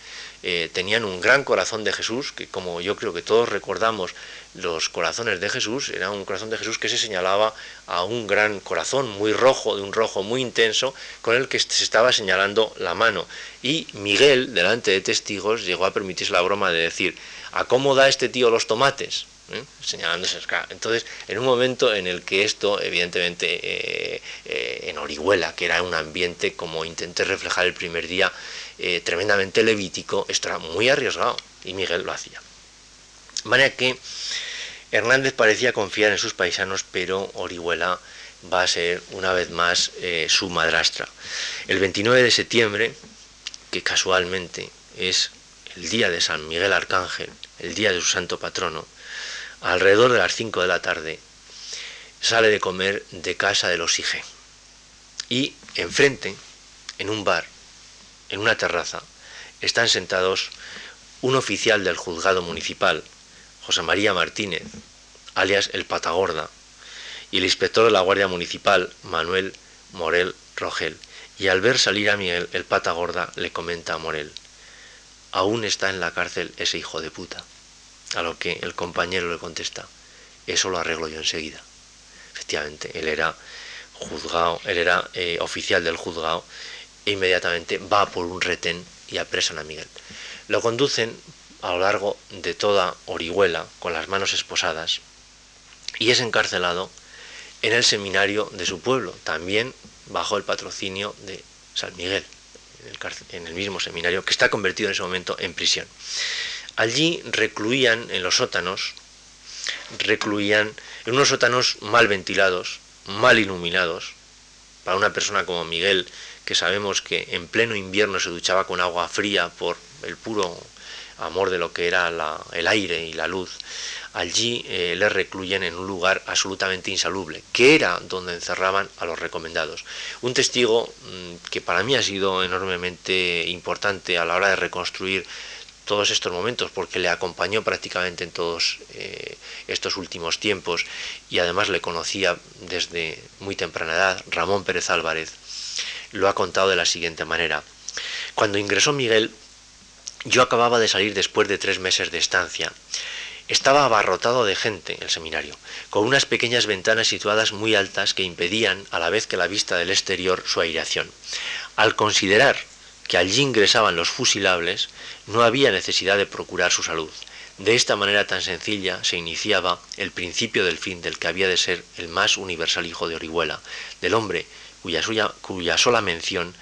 eh, tenían un gran corazón de Jesús, que como yo creo que todos recordamos los corazones de Jesús, era un corazón de Jesús que se señalaba a un gran corazón muy rojo, de un rojo muy intenso, con el que se estaba señalando la mano. Y Miguel, delante de testigos, llegó a permitirse la broma de decir, ¿a cómo da este tío los tomates? ¿eh? señalándose Entonces, en un momento en el que esto, evidentemente, eh, eh, en Orihuela, que era un ambiente, como intenté reflejar el primer día, tremendamente levítico, esto era muy arriesgado, y Miguel lo hacía. De manera que Hernández parecía confiar en sus paisanos, pero Orihuela va a ser una vez más su madrastra. El 29 de septiembre, que casualmente es el día de San Miguel Arcángel, el día de su santo patrono, alrededor de las 5 de la tarde, sale de comer de casa de los Ige. Y enfrente, en un bar, en una terraza, están sentados un oficial del juzgado municipal, José María Martínez, alias el Patagorda, y el inspector de la Guardia Municipal, Manuel Morel Rogel. Y al ver salir a Miguel, el Patagorda le comenta a Morel, aún está en la cárcel ese hijo de puta. A lo que el compañero le contesta, eso lo arreglo yo enseguida. Efectivamente, él era juzgado, él era eh, oficial del juzgado e inmediatamente va por un retén y apresan a Miguel. Lo conducen a lo largo de toda Orihuela con las manos esposadas y es encarcelado en el seminario de su pueblo, también bajo el patrocinio de San Miguel, en el mismo seminario que está convertido en ese momento en prisión. Allí recluían en los sótanos, recluían en unos sótanos mal ventilados, mal iluminados. Para una persona como Miguel, que sabemos que en pleno invierno se duchaba con agua fría por el puro amor de lo que era el aire y la luz, allí eh, le recluyen en un lugar absolutamente insalubre, que era donde encerraban a los recomendados. Un testigo mm, que para mí ha sido enormemente importante a la hora de reconstruir todos estos momentos, porque le acompañó prácticamente en todos eh, estos últimos tiempos y además le conocía desde muy temprana edad, Ramón Pérez Álvarez, lo ha contado de la siguiente manera. Cuando ingresó Miguel, yo acababa de salir después de tres meses de estancia. Estaba abarrotado de gente el seminario, con unas pequeñas ventanas situadas muy altas que impedían, a la vez que la vista del exterior, su aireación. Al considerar que allí ingresaban los fusilables, no había necesidad de procurar su salud. De esta manera tan sencilla se iniciaba el principio del fin del que había de ser el más universal hijo de Orihuela, del hombre cuya, sola mención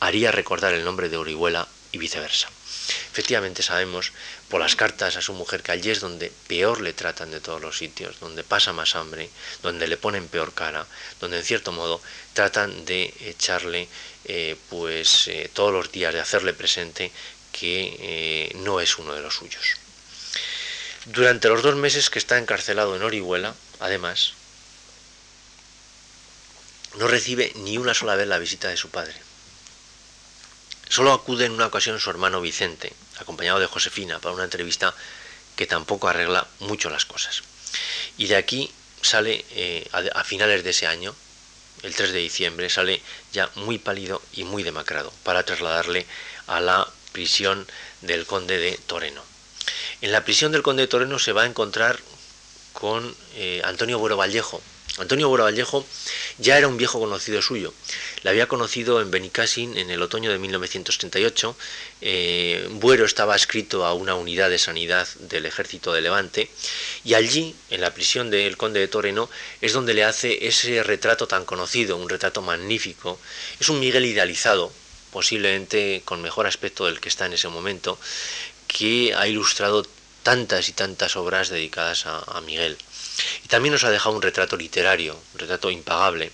haría recordar el nombre de Orihuela y viceversa. Efectivamente sabemos por las cartas a su mujer que allí es donde peor le tratan de todos los sitios, donde pasa más hambre, donde le ponen peor cara, donde en cierto modo tratan de echarle eh, pues eh, todos los días de hacerle presente que eh, no es uno de los suyos. Durante los dos meses que está encarcelado en Orihuela, además, no recibe ni una sola vez la visita de su padre. Solo acude en una ocasión su hermano Vicente, acompañado de Josefina, para una entrevista que tampoco arregla mucho las cosas. Y de aquí sale, eh, a, finales de ese año, el 3 de diciembre, sale ya muy pálido y muy demacrado para trasladarle a la prisión del conde de Toreno. En la prisión del conde de Toreno se va a encontrar con eh, Antonio Buero Vallejo, Antonio Buero Vallejo ya era un viejo conocido suyo. Le había conocido en Benicassin en el otoño de 1938. Eh, Buero estaba adscrito a una unidad de sanidad del ejército de Levante y allí, en la prisión del conde de Toreno, es donde le hace ese retrato tan conocido, un retrato magnífico. Es un Miguel idealizado, posiblemente con mejor aspecto del que está en ese momento, que ha ilustrado tantas y tantas obras dedicadas a Miguel. Y también nos ha dejado un retrato literario, un retrato impagable,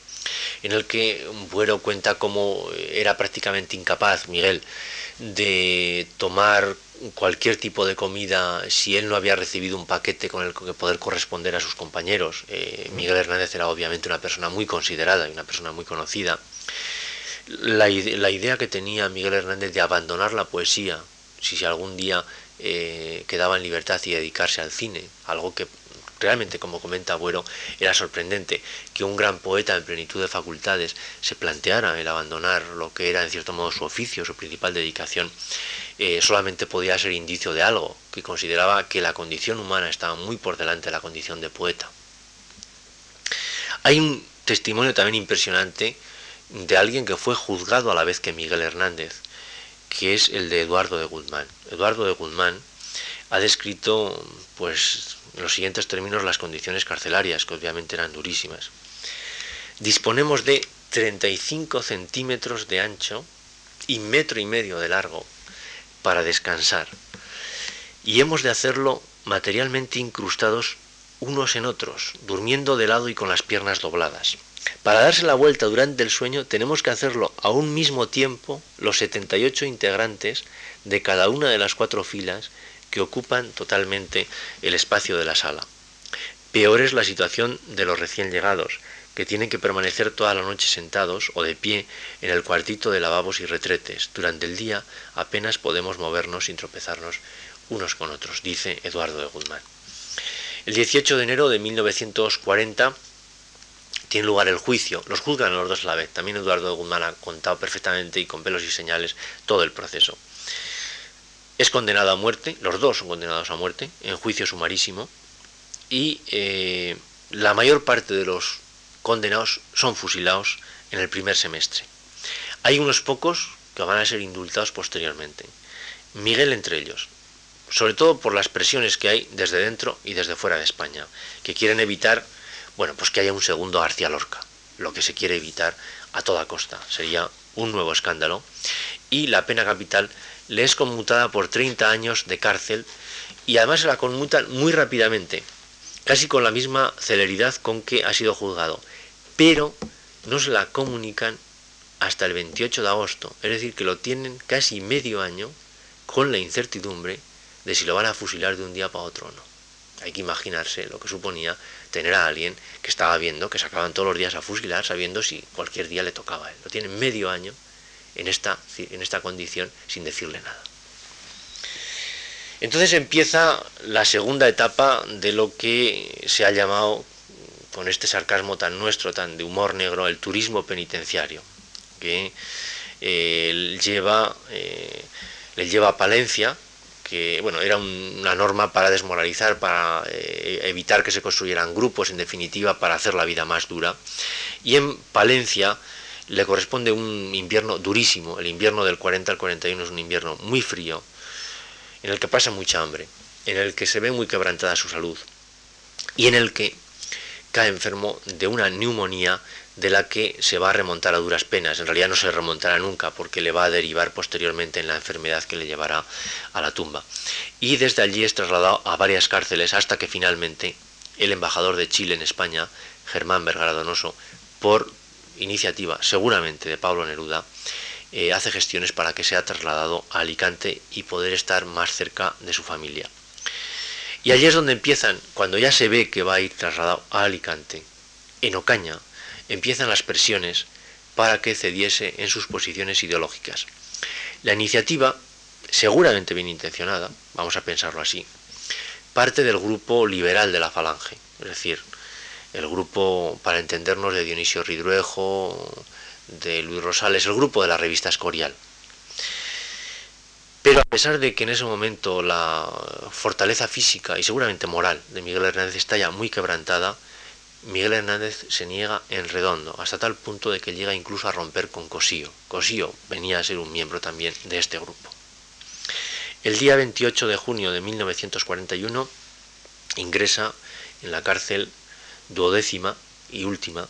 en el que Buero cuenta cómo era prácticamente incapaz, Miguel, de tomar cualquier tipo de comida si él no había recibido un paquete con el que poder corresponder a sus compañeros. Eh, Miguel Hernández era obviamente una persona muy considerada y una persona muy conocida. La, idea que tenía Miguel Hernández de abandonar la poesía, si algún día eh, quedaba en libertad y dedicarse al cine, algo que realmente, como comenta Buero, era sorprendente que un gran poeta en plenitud de facultades se planteara el abandonar lo que era en cierto modo su oficio, su principal dedicación, eh, solamente podía ser indicio de algo, que consideraba que la condición humana estaba muy por delante de la condición de poeta. Hay un testimonio también impresionante de alguien que fue juzgado a la vez que Miguel Hernández, que es el de Eduardo de Guzmán. Eduardo de Guzmán ha descrito pues en los siguientes términos las condiciones carcelarias, que obviamente eran durísimas. Disponemos de 35 centímetros de ancho y metro y medio de largo para descansar. Y hemos de hacerlo materialmente incrustados unos en otros, durmiendo de lado y con las piernas dobladas. Para darse la vuelta durante el sueño tenemos que hacerlo a un mismo tiempo los 78 integrantes de cada una de las cuatro filas que ocupan totalmente el espacio de la sala. Peor es la situación de los recién llegados, que tienen que permanecer toda la noche sentados o de pie en el cuartito de lavabos y retretes. Durante el día apenas podemos movernos sin tropezarnos unos con otros, dice Eduardo de Guzmán. El 18 de enero de 1940 tiene lugar el juicio, los juzgan los dos a la vez. También Eduardo de Guzmán ha contado perfectamente y con pelos y señales todo el proceso es condenado a muerte, los dos son condenados a muerte, en juicio sumarísimo, y eh, la mayor parte de los condenados son fusilados en el primer semestre. Hay unos pocos que van a ser indultados posteriormente, Miguel entre ellos, sobre todo por las presiones que hay desde dentro y desde fuera de España, que quieren evitar, bueno, pues que haya un segundo García Lorca, lo que se quiere evitar a toda costa, sería un nuevo escándalo, y la pena capital le es conmutada por 30 años de cárcel y además se la conmutan muy rápidamente, casi con la misma celeridad con que ha sido juzgado, pero no se la comunican hasta el 28 de agosto, es decir, que lo tienen casi medio año con la incertidumbre de si lo van a fusilar de un día para otro o no. Hay que imaginarse lo que suponía tener a alguien que estaba viendo que se acaban todos los días a fusilar sabiendo si cualquier día le tocaba a él. Lo tienen medio año en esta, en esta condición sin decirle nada. Entonces empieza la segunda etapa de lo que se ha llamado, con este sarcasmo tan nuestro, tan de humor negro, el turismo penitenciario, que eh, lleva, eh, le lleva a Palencia, que bueno, era una norma para desmoralizar, para eh, evitar que se construyeran grupos, en definitiva, para hacer la vida más dura. Y en Palencia le corresponde un invierno durísimo. El invierno del 40 al 41 es un invierno muy frío, en el que pasa mucha hambre, en el que se ve muy quebrantada su salud y en el que cae enfermo de una neumonía de la que se va a remontar a duras penas. En realidad no se remontará nunca porque le va a derivar posteriormente en la enfermedad que le llevará a la tumba. Y desde allí es trasladado a varias cárceles hasta que finalmente el embajador de Chile en España, Germán Vergara Donoso, por iniciativa seguramente de Pablo Neruda, eh, hace gestiones para que sea trasladado a Alicante y poder estar más cerca de su familia. Y allí es donde empiezan, cuando ya se ve que va a ir trasladado a Alicante, en Ocaña, empiezan las presiones para que cediese en sus posiciones ideológicas. La iniciativa, seguramente bien intencionada, vamos a pensarlo así, parte del grupo liberal de la Falange, es decir, el grupo, para entendernos, de Dionisio Ridruejo, de Luis Rosales, el grupo de la revista Escorial. Pero a pesar de que en ese momento la fortaleza física y seguramente moral de Miguel Hernández está ya muy quebrantada, Miguel Hernández se niega en redondo, hasta tal punto de que llega incluso a romper con Cosío. Cosío venía a ser un miembro también de este grupo. El día 28 de junio de 1941 ingresa en la cárcel duodécima y última,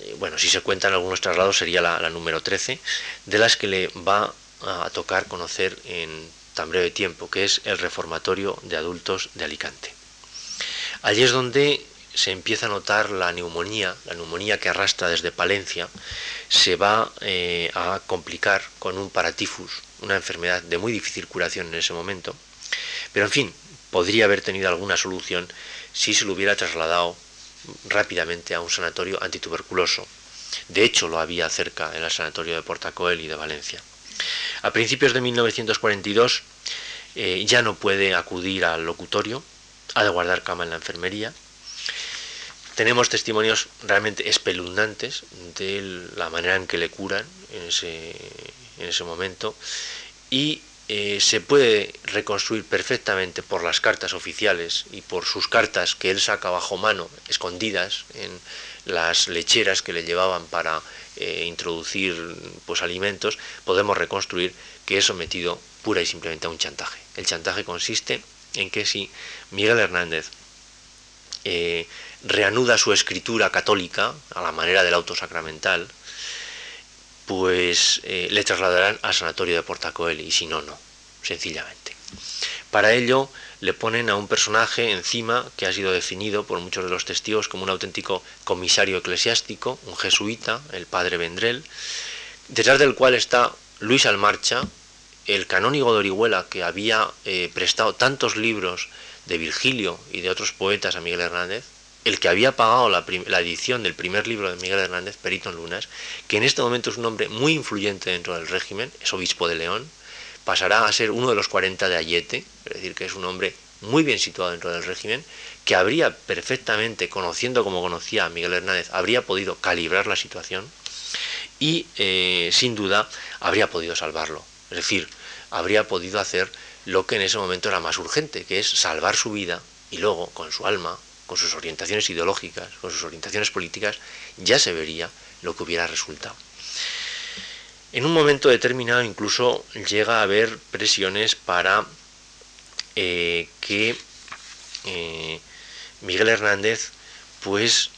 eh, bueno, si se cuentan algunos traslados sería la, número 13, de las que le va a tocar conocer en tan breve tiempo, que es el Reformatorio de Adultos de Alicante. Allí es donde se empieza a notar la neumonía, la neumonía que arrastra desde Palencia, se va eh, a complicar con un paratifus, una enfermedad de muy difícil curación en ese momento, pero en fin, podría haber tenido alguna solución si se lo hubiera trasladado rápidamente a un sanatorio antituberculoso. De hecho, lo había cerca en el sanatorio de Portacoel y de Valencia. A principios de 1942 eh, ya no puede acudir al locutorio, ha de guardar cama en la enfermería. Tenemos testimonios realmente espeluznantes de la manera en que le curan en ese, en ese momento y eh, se puede reconstruir perfectamente por las cartas oficiales y por sus cartas que él saca bajo mano, escondidas en las lecheras que le llevaban para eh, introducir pues, alimentos, podemos reconstruir que es sometido pura y simplemente a un chantaje. El chantaje consiste en que si Miguel Hernández eh, reanuda su escritura católica a la manera del auto sacramental, pues eh, le trasladarán al sanatorio de Portacoeli y si no, no, sencillamente. Para ello le ponen a un personaje encima que ha sido definido por muchos de los testigos como un auténtico comisario eclesiástico, un jesuita, el padre Vendrell, detrás del cual está Luis Almarcha, el canónigo de Orihuela que había eh, prestado tantos libros de Virgilio y de otros poetas a Miguel Hernández, el que había pagado la, edición del primer libro de Miguel Hernández, Perito en Lunas, que en este momento es un hombre muy influyente dentro del régimen, es obispo de León, pasará a ser uno de los 40 de Ayete, es decir, que es un hombre muy bien situado dentro del régimen, que habría perfectamente, conociendo como conocía a Miguel Hernández, habría podido calibrar la situación y, eh, sin duda, habría podido salvarlo. Es decir, habría podido hacer lo que en ese momento era más urgente, que es salvar su vida y luego, con su alma, con sus orientaciones ideológicas, con sus orientaciones políticas, ya se vería lo que hubiera resultado. En un momento determinado incluso llega a haber presiones para eh, que eh, Miguel Hernández pues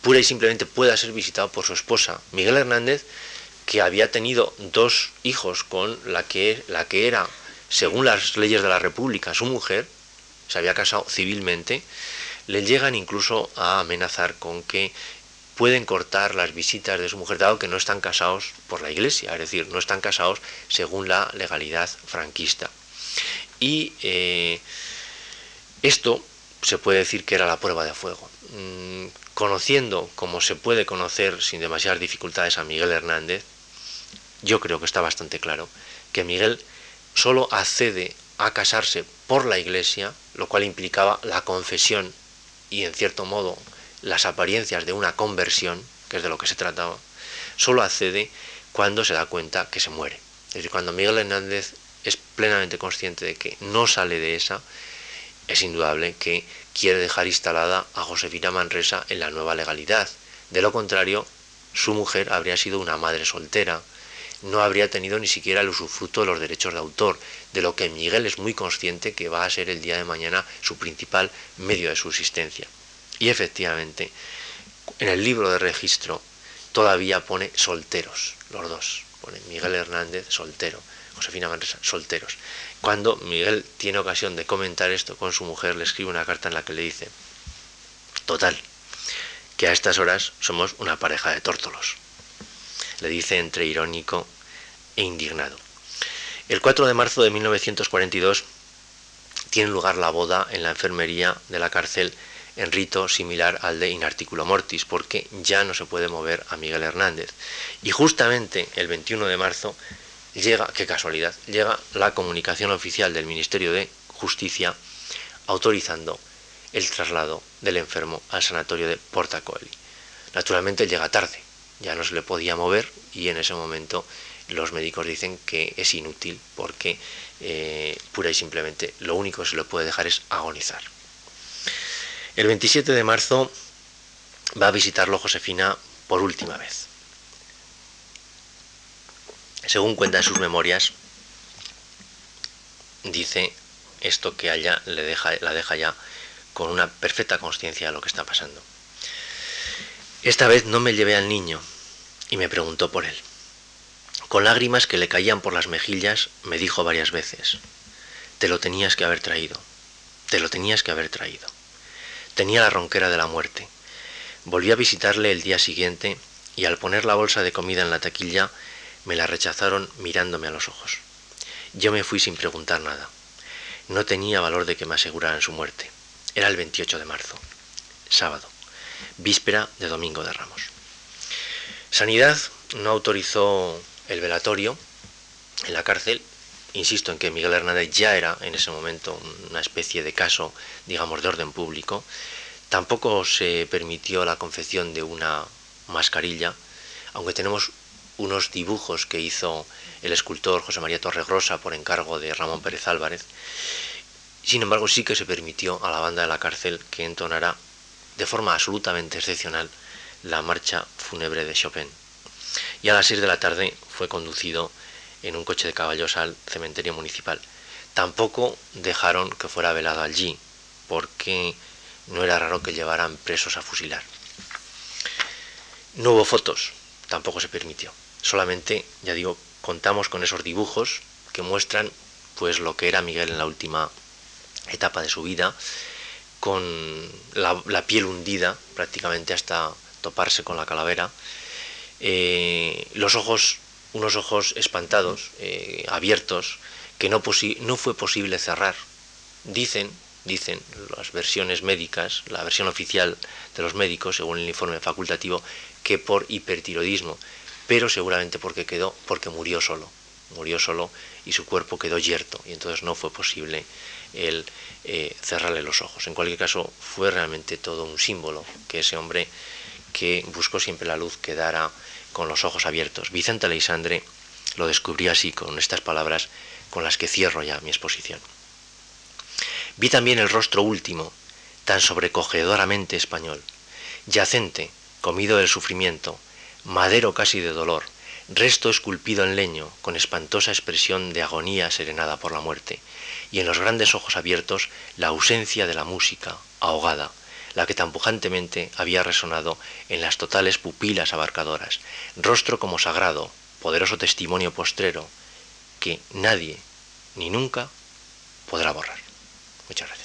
pura y simplemente pueda ser visitado por su esposa. Miguel Hernández que había tenido dos hijos con la que, la que era, según las leyes de la República, su mujer, se había casado civilmente, le llegan incluso a amenazar con que pueden cortar las visitas de su mujer, dado que no están casados por la iglesia, es decir, no están casados según la legalidad franquista. Y eh, esto se puede decir que era la prueba de fuego. Mm, conociendo como se puede conocer sin demasiadas dificultades a Miguel Hernández, yo creo que está bastante claro que Miguel solo accede a casarse por la iglesia, lo cual implicaba la confesión y en cierto modo las apariencias de una conversión, que es de lo que se trataba, solo accede cuando se da cuenta que se muere. Es decir, cuando Miguel Hernández es plenamente consciente de que no sale de esa, es indudable que quiere dejar instalada a Josefina Manresa en la nueva legalidad. De lo contrario, su mujer habría sido una madre soltera, no habría tenido ni siquiera el usufructo de los derechos de autor, de lo que Miguel es muy consciente que va a ser el día de mañana su principal medio de subsistencia. Y efectivamente, en el libro de registro todavía pone solteros, los dos. Pone Miguel Hernández soltero, Josefina Manresa solteros. Cuando Miguel tiene ocasión de comentar esto con su mujer, le escribe una carta en la que le dice, total, que a estas horas somos una pareja de tórtolos le dice entre irónico e indignado. El 4 de marzo de 1942 tiene lugar la boda en la enfermería de la cárcel en rito similar al de inarticulo mortis, porque ya no se puede mover a Miguel Hernández. Y justamente el 21 de marzo llega, qué casualidad, llega la comunicación oficial del Ministerio de Justicia autorizando el traslado del enfermo al sanatorio de Portacoeli. Naturalmente llega tarde, ya no se le podía mover y en ese momento los médicos dicen que es inútil porque eh, pura y simplemente lo único que se le puede dejar es agonizar. El 27 de marzo va a visitarlo Josefina por última vez. Según cuenta en sus memorias, dice esto que allá le deja, la deja ya con una perfecta conciencia de lo que está pasando. Esta vez no me llevé al niño y me preguntó por él. Con lágrimas que le caían por las mejillas, me dijo varias veces, te lo tenías que haber traído, te lo tenías que haber traído. Tenía la ronquera de la muerte. Volví a visitarle el día siguiente y al poner la bolsa de comida en la taquilla, me la rechazaron mirándome a los ojos. Yo me fui sin preguntar nada. No tenía valor de que me aseguraran su muerte. Era el 28 de marzo, sábado víspera de Domingo de Ramos. Sanidad no autorizó el velatorio en la cárcel, insisto en que Miguel Hernández ya era en ese momento una especie de caso, digamos, de orden público. Tampoco se permitió la confección de una mascarilla, aunque tenemos unos dibujos que hizo el escultor José María Torregrosa por encargo de Ramón Pérez Álvarez. Sin embargo, sí que se permitió a la banda de la cárcel que entonara de forma absolutamente excepcional la marcha fúnebre de Chopin. Y a las 6 de la tarde fue conducido en un coche de caballos al cementerio municipal. Tampoco dejaron que fuera velado allí, porque no era raro que llevaran presos a fusilar. No hubo fotos, tampoco se permitió. Solamente, ya digo, contamos con esos dibujos que muestran pues lo que era Miguel en la última etapa de su vida, con la, piel hundida prácticamente hasta toparse con la calavera, eh, los ojos, unos ojos espantados, eh, abiertos, que no, no fue posible cerrar. Dicen, dicen las versiones médicas, la versión oficial de los médicos, según el informe facultativo, que por hipertiroidismo, pero seguramente porque quedó, porque murió solo, murió solo y su cuerpo quedó yerto y entonces no fue posible el eh, cerrarle los ojos. En cualquier caso, fue realmente todo un símbolo que ese hombre que buscó siempre la luz quedara con los ojos abiertos. Vicente Aleixandre lo descubrió así, con estas palabras con las que cierro ya mi exposición. Vi también el rostro último, tan sobrecogedoramente español, yacente, comido del sufrimiento, madero casi de dolor, resto esculpido en leño, con espantosa expresión de agonía serenada por la muerte, y en los grandes ojos abiertos la ausencia de la música, ahogada, la que tan pujantemente había resonado en las totales pupilas abarcadoras, rostro como sagrado, poderoso testimonio postrero, que nadie, ni nunca, podrá borrar. Muchas gracias.